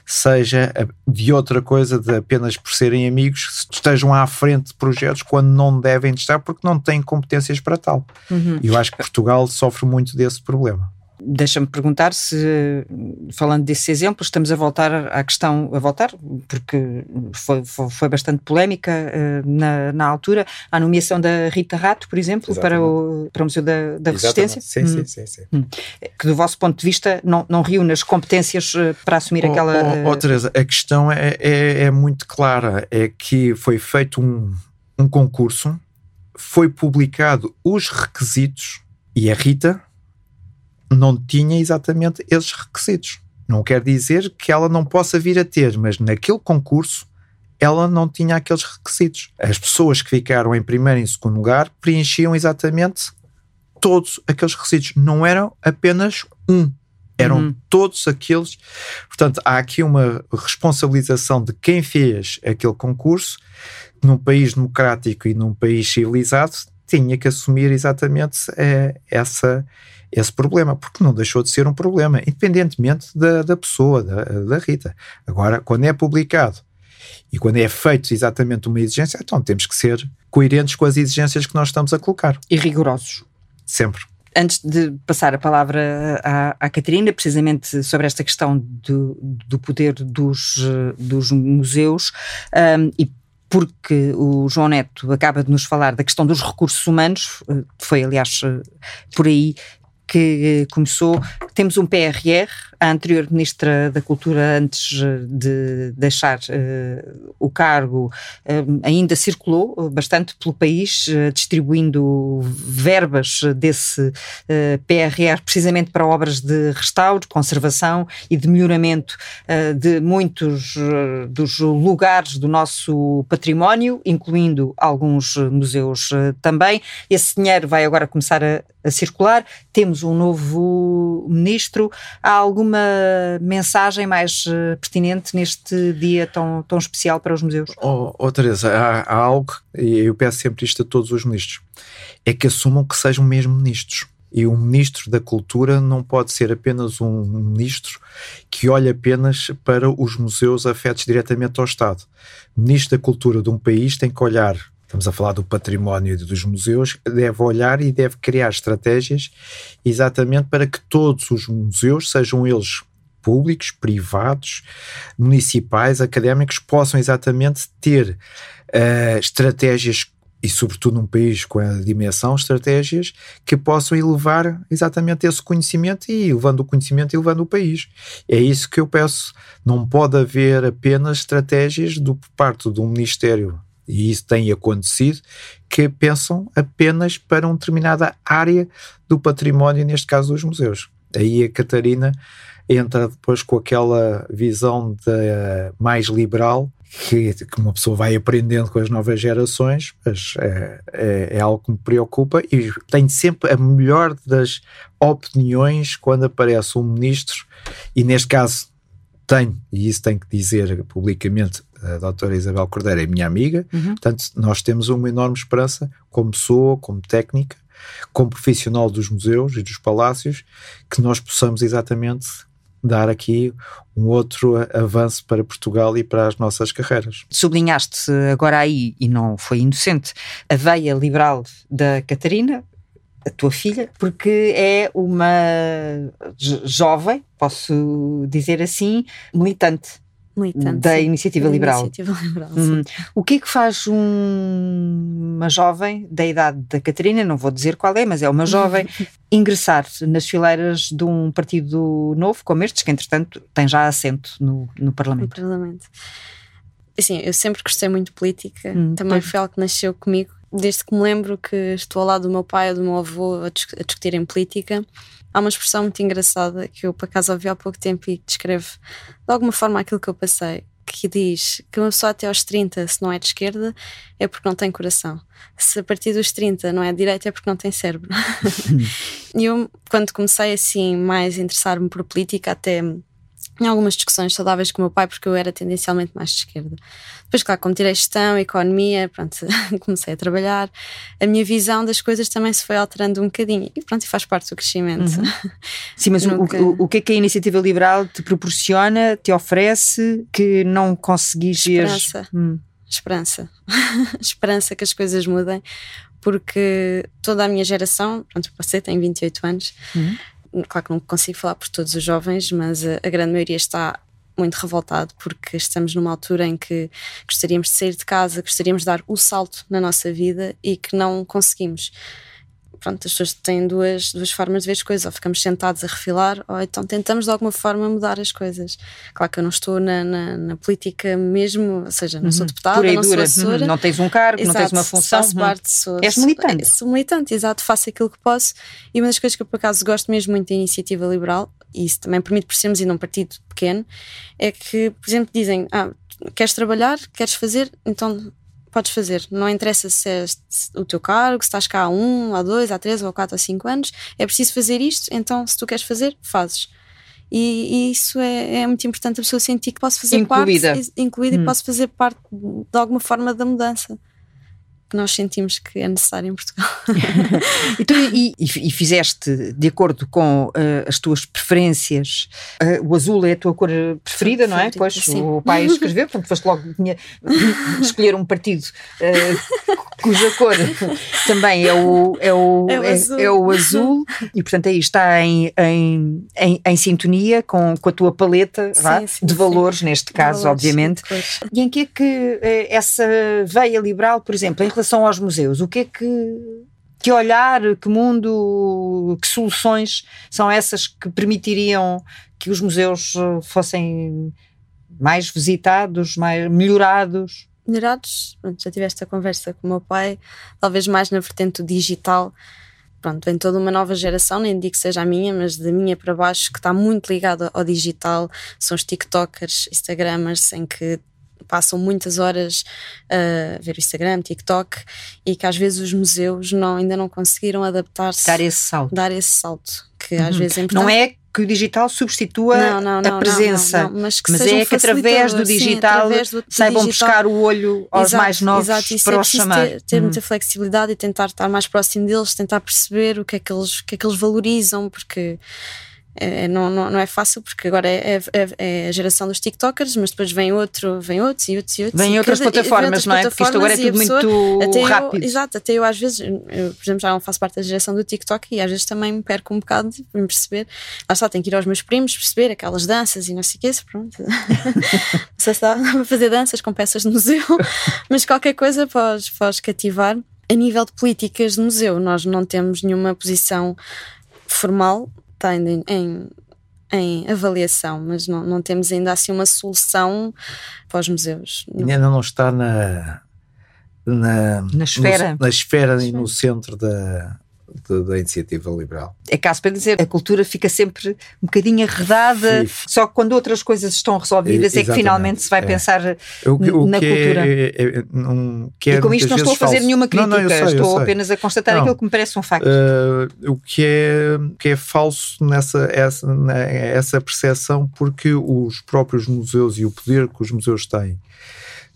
seja de outra coisa, de apenas por serem amigos, estejam à frente de projetos quando não devem estar porque não têm competências para tal. Uhum. E eu acho que Portugal sofre muito desse problema Deixa-me perguntar se, falando desses exemplos, estamos a voltar à questão, a voltar, porque foi, foi, bastante polémica uh, na, na altura, a nomeação da Rita Rato, por exemplo, para o, para o Museu da, da Resistência. Sim, hum. sim, sim, sim. Hum. Que do vosso ponto de vista não, não reúne as competências uh, para assumir oh, aquela. Oh, oh, Teresa, a questão é, é, é muito clara, é que foi feito um, um concurso, foi publicado os requisitos e a Rita não tinha exatamente esses requisitos. Não quer dizer que ela não possa vir a ter, mas naquele concurso ela não tinha aqueles requisitos. As pessoas que ficaram em primeiro e em segundo lugar preenchiam exatamente todos aqueles requisitos. Não eram apenas um, eram uhum. todos aqueles. Portanto, há aqui uma responsabilização de quem fez aquele concurso, num país democrático e num país civilizado, tinha que assumir exatamente é, essa, esse problema, porque não deixou de ser um problema, independentemente da, da pessoa, da, da Rita. Agora, quando é publicado e quando é feito exatamente uma exigência, então temos que ser coerentes com as exigências que nós estamos a colocar. E rigorosos. Sempre. Antes de passar a palavra à, à Catarina, precisamente sobre esta questão do, do poder dos, dos museus um, e porque o João Neto acaba de nos falar da questão dos recursos humanos, eh, foi aliás eh, por aí que começou. Temos um PRR, a anterior Ministra da Cultura, antes de deixar uh, o cargo, uh, ainda circulou bastante pelo país, uh, distribuindo verbas desse PRR precisamente para obras de restauro, conservação e de melhoramento de muitos dos lugares do nosso património, incluindo alguns museus também. Esse dinheiro vai agora começar a, a circular. Temos um novo ministro. Há alguma mensagem mais uh, pertinente neste dia tão, tão especial para os museus? Oh, oh Teresa, há, há algo, e eu peço sempre isto a todos os ministros, é que assumam que sejam mesmo ministros. E o ministro da Cultura não pode ser apenas um ministro que olha apenas para os museus afetos diretamente ao Estado. O ministro da Cultura de um país tem que olhar estamos a falar do património dos museus, deve olhar e deve criar estratégias exatamente para que todos os museus, sejam eles públicos, privados, municipais, académicos, possam exatamente ter uh, estratégias e sobretudo num país com a dimensão, estratégias que possam elevar exatamente esse conhecimento e elevando o conhecimento elevando o país. É isso que eu peço. Não pode haver apenas estratégias do parte um Ministério e isso tem acontecido, que pensam apenas para uma determinada área do património, neste caso dos museus. Aí a Catarina entra depois com aquela visão de, mais liberal que, que, uma pessoa vai aprendendo com as novas gerações, mas é, é, é, algo que me preocupa e tenho sempre a melhor das opiniões quando aparece um ministro, e neste caso tenho, e isso tenho que dizer publicamente, a doutora Isabel Cordeiro é minha amiga, uhum. portanto, nós temos uma enorme esperança, como pessoa, como técnica, como profissional dos museus e dos palácios, que nós possamos exatamente dar aqui um outro avanço para Portugal e para as nossas carreiras. Sublinhaste agora aí, e não foi inocente, a veia liberal da Catarina, a tua filha, porque é uma jovem, posso dizer assim, militante Militante, da sim. Iniciativa Liberal. Iniciativa Liberal hum. O que é que faz um, uma jovem da idade da Catarina, não vou dizer qual é, mas é uma jovem, ingressar nas fileiras de um partido novo como estes, que entretanto tem já assento no, no Parlamento? No Parlamento. Assim, eu sempre gostei muito de política, hum, também foi algo que nasceu comigo. Desde que me lembro que estou ao lado do meu pai ou do meu avô a discutirem política, há uma expressão muito engraçada que eu por acaso ouvi há pouco tempo e que descreve de alguma forma aquilo que eu passei, que diz que uma pessoa até aos 30, se não é de esquerda, é porque não tem coração. Se a partir dos 30 não é de direita, é porque não tem cérebro. e eu, quando comecei assim mais a interessar-me por política, até em algumas discussões saudáveis com o meu pai, porque eu era tendencialmente mais de esquerda. Depois, claro, como tirei gestão, economia, pronto, comecei a trabalhar, a minha visão das coisas também se foi alterando um bocadinho. E pronto, faz parte do crescimento. Uhum. Sim, mas Nunca... o, o, o, que é que a iniciativa liberal te proporciona, te oferece, que não conseguis ver? Esperança. Hum. Esperança. Esperança que as coisas mudem, porque toda a minha geração, pronto, você tem 28 anos, uhum claro que não consigo falar por todos os jovens, mas a, a grande maioria está muito revoltado porque estamos numa altura em que gostaríamos de sair de casa, gostaríamos de dar o salto na nossa vida e que não conseguimos pronto, as pessoas têm duas, duas formas de ver as coisas, ou ficamos sentados a refilar, ou então tentamos de alguma forma mudar as coisas. Claro que eu não estou na, na, na política mesmo, ou seja, não sou uhum. deputada, não sou assessora. Uhum. Não tens um cargo, exato, não tens uma função. Faço uhum. parte, sou, És militante. Sou, sou militante, exato, faço aquilo que posso. E uma das coisas que eu por acaso gosto mesmo muito da iniciativa liberal, e isso também permite por sermos ainda um partido pequeno, é que, por exemplo, dizem, ah, queres trabalhar, queres fazer, então podes fazer. Não interessa se é o teu cargo, se estás cá há um, há dois, há três, ou há quatro, há cinco anos. É preciso fazer isto, então se tu queres fazer, fazes. E, e isso é, é, muito importante a pessoa sentir que posso fazer incluída. parte, incluída hum. e posso fazer parte de alguma forma da mudança que nós sentimos que é necessário em Portugal. então, e, e, fizeste de acordo com uh, as tuas preferências. Uh, o azul é a tua cor preferida, não é? Pois sim. o pai escreveu, portanto, foste logo tinha, escolher um partido uh, cuja cor também é o, é o, é o, é, azul. É o azul e, portanto, aí está em, em, em, em sintonia com, com a tua paleta sim, sim, de valores, neste caso, valores, obviamente. E em que é que essa veia liberal, por exemplo, em relação relação aos museus, o que é que. Que olhar, que mundo, que soluções são essas que permitiriam que os museus eh, fossem mais visitados, mais melhorados? Melhorados, já tive esta conversa com o meu pai, talvez mais na vertente digital. Pronto, vem toda uma nova geração, nem digo que seja a minha, mas da minha para baixo, que está muito ligada ao digital. São os TikTokers, Instagramers, em que passam muitas horas a ver o Instagram, TikTok e que às vezes os museus não, ainda não conseguiram adaptar-se. Dar esse salto. Dar esse salto, que uhum. às vezes é importante. Não é que o digital substitua não, não, não, a presença, mas, mas é que através do digital sim, através do, saibam digital. buscar o olho aos exato, mais novos exato, para é os chamar. Ter, ter uhum. muita flexibilidade e tentar estar mais próximo deles, tentar perceber o que é que eles, o que é que eles valorizam, porque é, não, não, não, é fácil porque agora é, é, é, a geração dos TikTokers, mas depois vem outro, vem outros e outros e outros. Vem outras cada, plataformas, não é? Porque isto agora é tudo pessoa, muito rápido. Exato, até eu às vezes, eu, por exemplo, já não faço parte da geração do TikTok e às vezes também me perco um bocado em perceber. Lá está, tenho que ir aos meus primos perceber aquelas danças e não sei o que, pronto. não sei se dá para fazer danças com peças de museu, mas qualquer coisa pode, pode cativar. A nível de políticas de museu, nós não temos nenhuma posição formal está ainda em, em, em, avaliação, mas não, não temos ainda assim uma solução para os museus. Ainda não está na, na, na esfera, no, na esfera e no centro da, da iniciativa liberal. É caso para dizer, a cultura fica sempre um bocadinho arredada, Sim. só que quando outras coisas estão resolvidas é, é que finalmente se vai é. pensar o, o na cultura. É, é, não, que e com isto não estou a fazer falso. nenhuma crítica, não, não, sei, estou apenas a constatar aquilo que me parece um facto. Uh, o que é, que é falso nessa essa, essa percepção, porque os próprios museus e o poder que os museus têm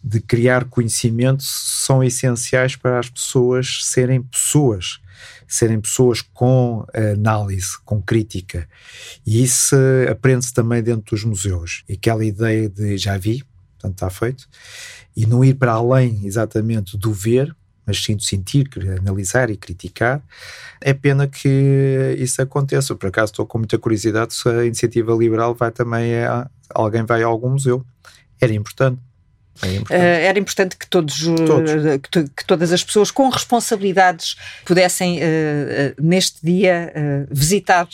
de criar conhecimento são essenciais para as pessoas serem pessoas serem pessoas com análise, com crítica. E isso aprende-se também dentro dos museus. E aquela ideia de já vi, portanto está feito, e não ir para além exatamente do ver, mas sim do sentir, analisar e criticar. É pena que isso aconteça. Por acaso estou com muita curiosidade se a iniciativa liberal vai também a, alguém vai a algum museu. Era importante. É importante. Uh, era importante que, todos, todos. Uh, que, que, todas as pessoas com responsabilidades pudessem, uh, neste dia, visitar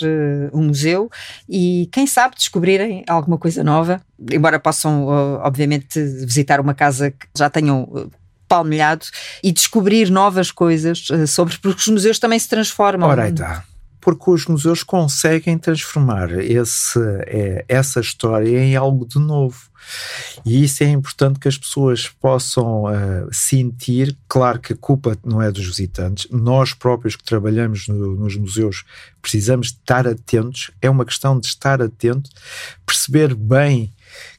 o museu e, quem sabe, descobrirem alguma coisa nova. Embora possam, obviamente, visitar uma casa que já tenham palmilhado e descobrir novas coisas sobre, porque os museus também se transformam. Ora, está porque os museus conseguem transformar esse, é, essa história em algo de novo. E isso é importante que as pessoas possam uh, sentir. Claro que a culpa não é dos visitantes, nós próprios que trabalhamos no, nos museus precisamos estar atentos. É uma questão de estar atento, perceber bem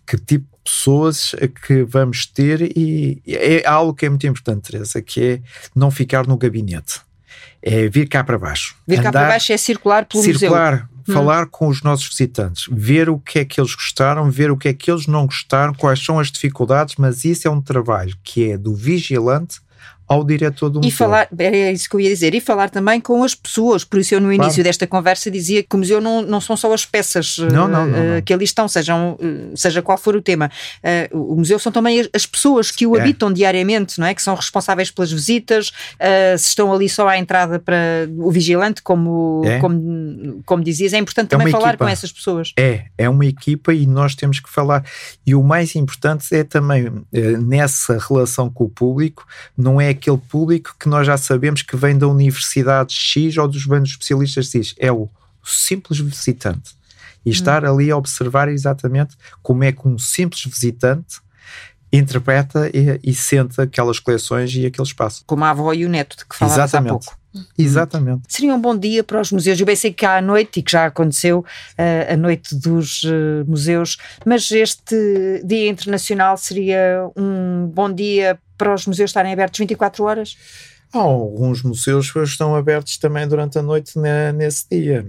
que tipo de pessoas é que vamos ter, e é algo que é muito importante, Teresa, que é não ficar no gabinete é vir cá para baixo. Vir cá para baixo é circular pelo circular, museu. Hum. falar hum. com os nossos visitantes, ver o que é que eles gostaram, ver o que é que eles não gostaram, quais são as dificuldades, mas isso é um trabalho que é do vigilante ao diretor do e museu. falar, era isso que eu ia dizer, e falar também com as pessoas, por isso eu no início Claro. desta conversa dizia que o museu não, não são só as peças eh, Não, não, não, eh, não. que ali estão, sejam, eh, seja qual for o tema. Eh, o museu são também as, as pessoas que o É. habitam diariamente, não é? Que são responsáveis pelas visitas, eh, se estão ali só à entrada para o vigilante, como, É. como, como dizias, é importante É também falar equipa. com essas pessoas. É, é uma equipa e nós temos que falar. E o mais importante é também, eh, nessa relação com o público, não é aquele público que nós já sabemos que vem da Universidade X ou dos bandos especialistas X, é o simples visitante. E estar ali a observar exatamente como é que um simples visitante interpreta e, e sente aquelas coleções e aquele espaço. Como a avó e o neto, de que falavas há pouco. Exatamente. Seria um bom dia para os museus. Eu bem sei que há a noite e que já aconteceu eh, a noite dos eh, museus, mas este Dia Internacional seria um bom dia para os museus estarem abertos 24 horas? Há alguns museus que estão abertos também durante a noite ne- nesse dia.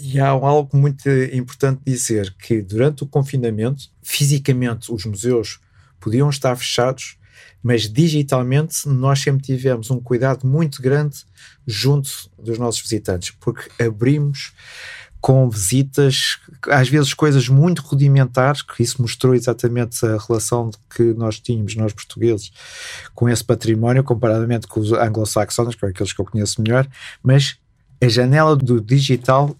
E há algo muito importante dizer, que durante o confinamento, fisicamente os museus podiam estar fechados, mas digitalmente nós sempre tivemos um cuidado muito grande junto dos nossos visitantes, porque abrimos com visitas, às vezes coisas muito rudimentares, que isso mostrou exatamente a relação que nós tínhamos, nós portugueses, com esse património, comparadamente com os anglo-saxónicos, que são aqueles que eu conheço melhor, mas a janela do digital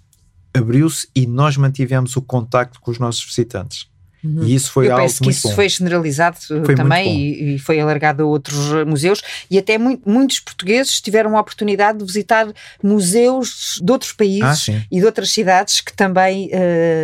abriu-se e nós mantivemos o contacto com os nossos visitantes. E isso foi Eu algo penso que isso bom. foi generalizado muito também e, e foi alargado a outros museus e até mui- muitos portugueses tiveram a oportunidade de visitar museus de outros países Ah, e de outras cidades que também uh,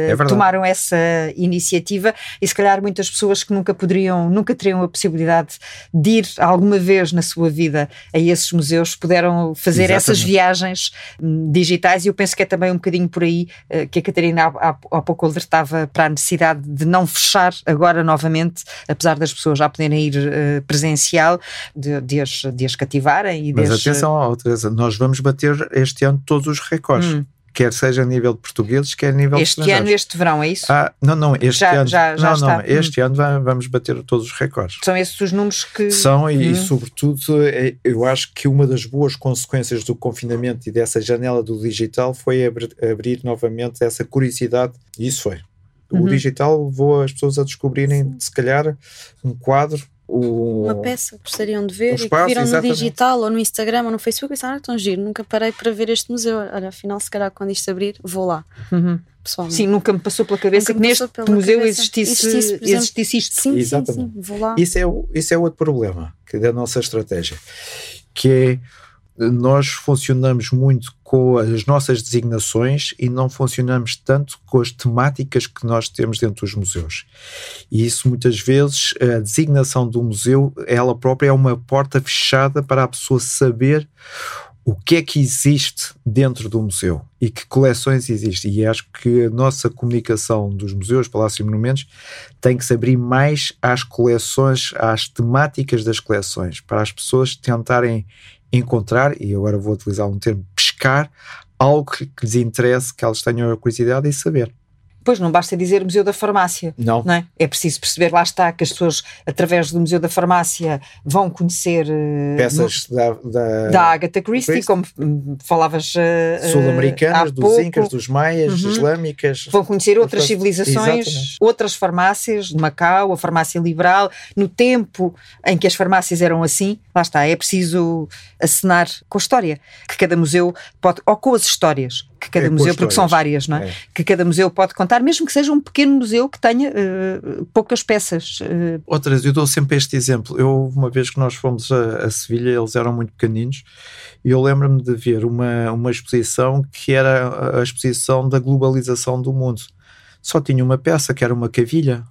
verdade. tomaram essa iniciativa e se calhar muitas pessoas que nunca poderiam, nunca teriam a possibilidade de ir alguma vez na sua vida a esses museus puderam fazer essas Exatamente. viagens hum, digitais e eu penso que é também um bocadinho por aí uh, que a Catarina há, há, há pouco alertava para a necessidade de não fechar agora novamente, apesar das pessoas já poderem ir uh, presencial, de, de, as, de as cativarem e Mas atenção, Teresa, nós vamos bater este ano todos os recordes, Hum. quer seja a nível de portugueses, quer a nível de este ano, este verão, é isso? Ah, não, não, este Já- ano. já- já não, está. não, este ano va- vamos bater todos os recordes. São esses os números que. São, e, e Hum. sobretudo, é- eu acho que uma das boas consequências do confinamento e dessa janela do digital foi abrir, abrir novamente essa curiosidade, e isso foi. O Uhum. digital levou as pessoas a descobrirem, se calhar, um quadro, o, Uma peça que gostariam de ver O e que espaço, viram no exatamente. digital ou no Instagram ou no Facebook e pensaram, ah, tão giro, nunca parei para ver este museu. Olha, afinal, se calhar quando isto abrir, vou lá, Uhum. pessoalmente. Sim, nunca me passou pela cabeça Nunca que neste museu cabeça. existisse, Existisse, por exemplo. existisse isto. Sim, sim, Exatamente. sim, vou lá. Isso é, o- isso é outro problema que da nossa estratégia, que é nós funcionamos muito com as nossas designações e não funcionamos tanto com as temáticas que nós temos dentro dos museus. E isso muitas vezes a designação do museu, ela própria é uma porta fechada para a pessoa saber o que é que existe dentro do museu e que coleções existem. E acho que a nossa comunicação dos museus, palácios e monumentos tem que se abrir mais às coleções, às temáticas das coleções, para as pessoas tentarem encontrar, e agora vou utilizar um termo, pescar algo que lhes interesse, que elas tenham a curiosidade e saber. Pois não basta dizer Museu da Farmácia. Não. Não é? é preciso perceber, lá está, que as pessoas, através do Museu da Farmácia, vão conhecer eh, Peças da, da, da Agatha Christie, Christie. como hum, falavas há sul-americanas, dos incas, dos maias, Uhum. islâmicas. Vão conhecer outras Outras- civilizações, Exatamente. outras farmácias, de Macau, a farmácia liberal, no tempo em que as farmácias eram assim, lá está, é preciso acenar com a história, que cada museu pode, ou com as histórias, que cada É, museu, porque são várias, não é? É. Que cada museu pode contar, mesmo que seja um pequeno museu que tenha eh, poucas peças. eh, Outras, eu dou sempre este exemplo. Eu, uma vez que nós fomos a, a Sevilha, eles eram muito pequeninos, e eu lembro-me de ver uma, uma exposição que era a- a exposição da globalização do mundo. Só tinha uma peça que era uma cavilha,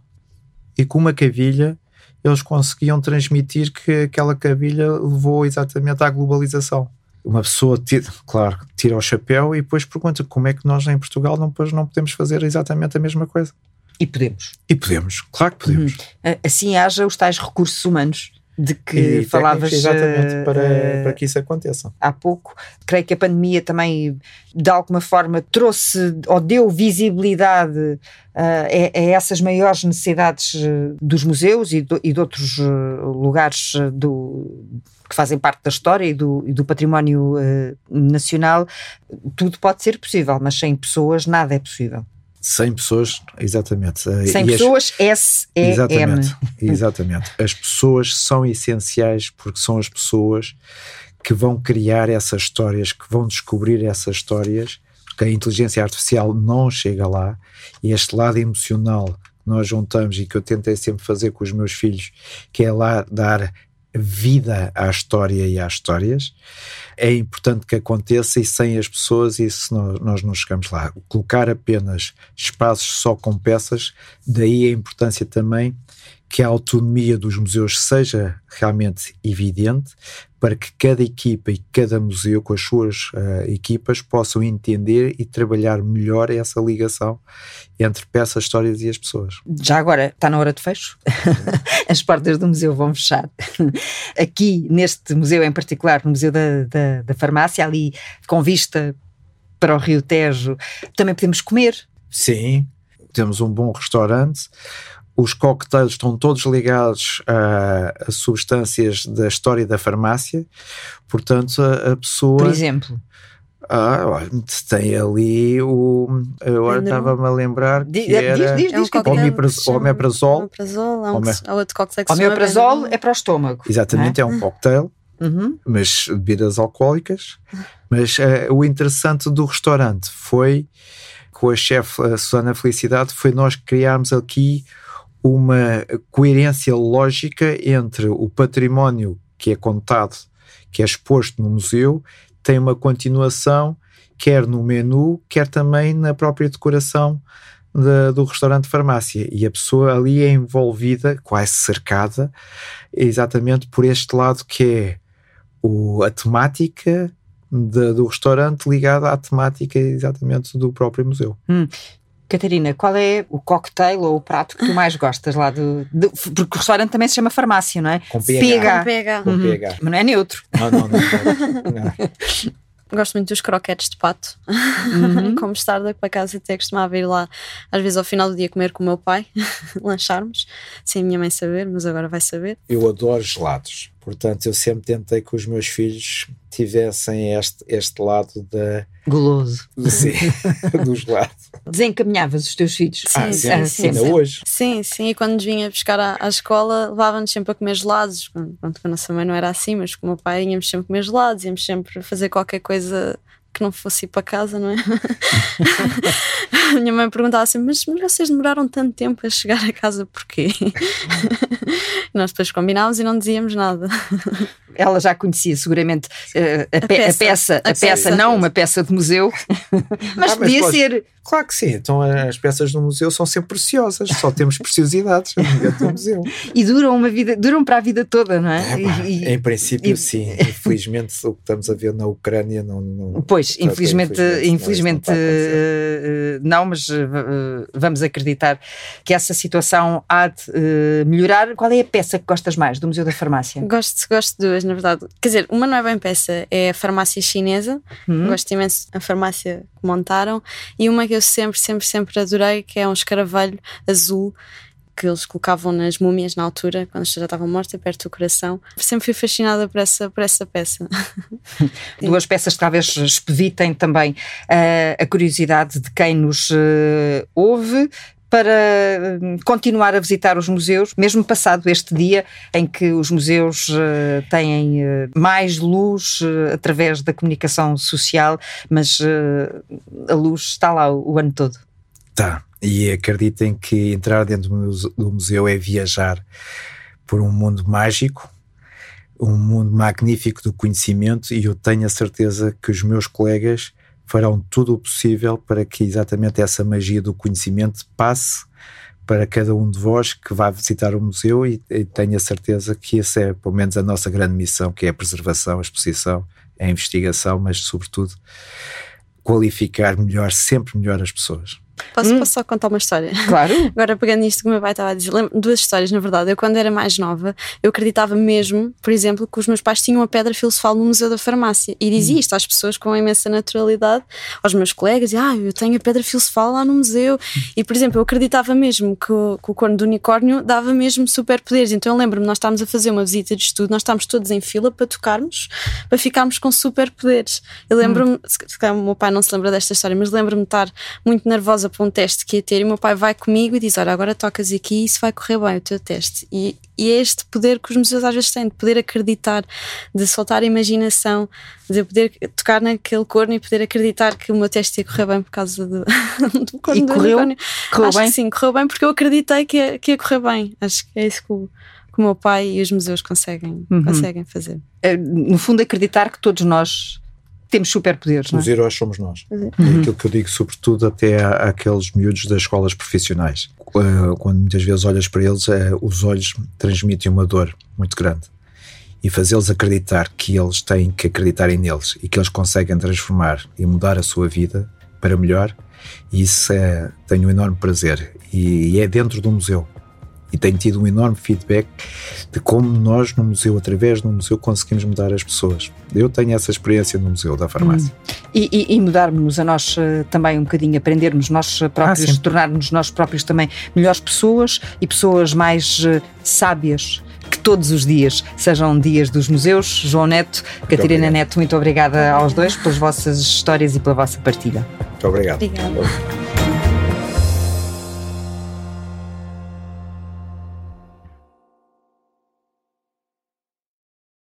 e com uma cavilha eles conseguiam transmitir que aquela cavilha levou exatamente à globalização. Uma pessoa, tira, claro, tira o chapéu e depois pergunta como é que nós em Portugal não, depois não podemos fazer exatamente a mesma coisa. e podemos. E podemos, claro que podemos. Ah, Assim haja os tais recursos humanos de que falavas exatamente uh, para, para que isso aconteça. Há pouco, creio que a pandemia também de alguma forma trouxe ou deu visibilidade uh, a, a, essas maiores necessidades dos museus e, do, e de outros lugares do, que fazem parte da história e do, e do património nacional. Tudo pode ser possível, mas sem pessoas nada é possível. 100 pessoas, exatamente. 100 e pessoas, S-E-M. Exatamente, exatamente. As pessoas são essenciais porque são as pessoas que vão criar essas histórias, que vão descobrir essas histórias, porque a inteligência artificial não chega lá e este lado emocional que nós juntamos e que eu tentei sempre fazer com os meus filhos, que é lá dar vida à história e às histórias. É importante que aconteça e sem as pessoas isso nós, nós não chegamos lá. Colocar apenas espaços só com peças, daí a importância também que a autonomia dos museus seja realmente evidente, para que cada equipa e cada museu, com as suas uh, equipas, possam entender e trabalhar melhor essa ligação entre peças, histórias e as pessoas. Já agora está na hora de fecho. as portas do museu vão fechar. Aqui, neste museu em particular, no Museu da, da, da Farmácia, ali com vista para o Rio Tejo, também podemos comer. Sim, temos um bom restaurante os cocktails estão todos ligados a, a, substâncias da história da farmácia, portanto, a, a pessoa. Por exemplo. Ah, olha, tem ali o. Agora estava-me a lembrar que diz, era. Diz, diz, diz, é um omeprazol. Um, outro cocktail que Omeprazol é para o estômago. Exatamente, é? é? um cocktail, uhum. mas bebidas alcoólicas. Mas uh, o interessante do restaurante foi, com a chefe Susana Felicidade, foi nós criarmos aqui uma coerência lógica entre o património que é contado, que é exposto no museu, tem uma continuação, quer no menu, quer também na própria decoração de, do restaurante farmácia. E a pessoa ali é envolvida, quase cercada, exatamente por este lado que é o, a temática do restaurante ligada à temática exatamente do próprio museu. Hum. Catarina, qual é o cocktail ou o prato que tu mais gostas lá do, do porque o restaurante também se chama farmácia, não é? Com PH. Com PH. Com uhum. Mas não é neutro. Não, não, não. não, não. Gosto muito dos croquetes de pato, uhum. com mostarda, para casa até costumava ir lá, às vezes ao final do dia, comer com o meu pai, lancharmos, sem a minha mãe saber, mas agora vai saber. Eu adoro gelados, portanto, eu sempre tentei que os meus filhos tivessem este, este lado da. Goloso. Sim, do gelado. Desencaminhavas os teus filhos? Sim, ah, sim, sim, sim, ainda hoje. Sim, sim, e quando nos vinha buscar à, à escola, levava-nos sempre a comer gelados. Pronto, com a nossa mãe não era assim, mas com o meu pai íamos sempre comer gelados, íamos sempre fazer qualquer coisa que não fosse ir para casa, não é? a minha mãe perguntava assim: mas, mas vocês demoraram tanto tempo a chegar a casa porquê? nós depois combinámos e não dizíamos nada. Ela já conhecia seguramente uh, a, a, pe peça, a, peça, a, peça, peça, não uma peça de museu, mas ah, podia mas ser. Claro que sim, então as peças do museu são sempre preciosas, só temos preciosidades dentro do museu. E duram uma vida, duram para a vida toda, não é? é e, em princípio, e, sim. Infelizmente, o que estamos a ver na Ucrânia não. não pois, infelizmente, infelizmente, infelizmente não, uh, não, mas uh, vamos acreditar que essa situação há de melhorar. Qual é a peça que gostas mais do Museu da Farmácia? Gosto, gosto de duas, na verdade. Quer dizer, uma não é bem peça, é a farmácia chinesa. Hum. Gosto imenso da farmácia que montaram. E uma que eu sempre, sempre, sempre adorei, que é um escaravelho azul que eles colocavam nas múmias na altura, quando já estavam mortas, perto do coração. Sempre fui fascinada por essa, por essa peça. Duas peças que talvez expeditem também uh, a curiosidade de quem nos uh, ouve para hum, continuar a visitar os museus, mesmo passado este dia em que os museus uh, têm mais luz através da comunicação social, mas a luz está lá o, o ano todo. Tá, e acreditem que entrar dentro do museu é viajar por um mundo mágico, um mundo magnífico do conhecimento, e eu tenho a certeza que os meus colegas farão tudo o possível para que exatamente essa magia do conhecimento passe para cada um de vós que vai visitar o museu e, e tenho a certeza que essa é, pelo menos, a nossa grande missão, que é a preservação, a exposição, a investigação, mas, sobretudo, qualificar melhor, sempre melhor as pessoas. Posso, hum. posso só contar uma história? Claro. Agora, pegando nisto que o meu pai estava a dizer, lembro, duas histórias, na verdade. Eu, quando era mais nova, eu acreditava mesmo, por exemplo, que os meus pais tinham a pedra filosofal no Museu da Farmácia. E dizia hum. isto às pessoas com imensa naturalidade, aos meus colegas: ah, eu tenho a pedra filosofal lá no museu. Hum. E, por exemplo, eu acreditava mesmo que o, que o corno do unicórnio dava mesmo superpoderes. Então, eu lembro-me, nós estávamos a fazer uma visita de estudo, nós estávamos todos em fila para tocarmos, para ficarmos com superpoderes. Eu lembro-me, hum. se calhar o meu pai não se lembra desta história, mas lembro-me de estar muito nervosa para um teste que ia ter e o meu pai vai comigo e diz: Olha, agora tocas aqui e isso vai correr bem o teu teste. E, e é este poder que os museus às vezes têm, de poder acreditar, de soltar a imaginação, de poder tocar naquele corno e poder acreditar que o meu teste ia correr bem por causa do, do corno e do correu, correu Acho bem? que sim, correu bem porque eu acreditei que ia, que ia correr bem. Acho que é isso que o, que o meu pai e os museus conseguem, uhum. conseguem fazer. É, no fundo, acreditar que todos nós temos superpoderes. Os é? heróis somos nós. Uhum. É aquilo que eu digo, sobretudo, até àqueles miúdos das escolas profissionais. Quando muitas vezes olhas para eles, é, os olhos transmitem uma dor muito grande. E fazê-los acreditar que eles têm que acreditarem neles e que eles conseguem transformar e mudar a sua vida para melhor, isso é, tenho um enorme prazer. E, e é dentro do museu e tenho tido um enorme feedback de como nós no museu, através do museu, conseguimos mudar as pessoas. Eu tenho essa experiência no Museu da Farmácia. Hum. E, e, e mudarmos a nós uh, também um bocadinho, aprendermos nós próprios, ah, tornarmos nós próprios também melhores pessoas e pessoas mais uh, sábias que todos os dias sejam dias dos museus. João Neto, muito Catarina obrigado. Neto, muito obrigada aos dois pelas vossas histórias e pela vossa partilha. Muito obrigado. Obrigada.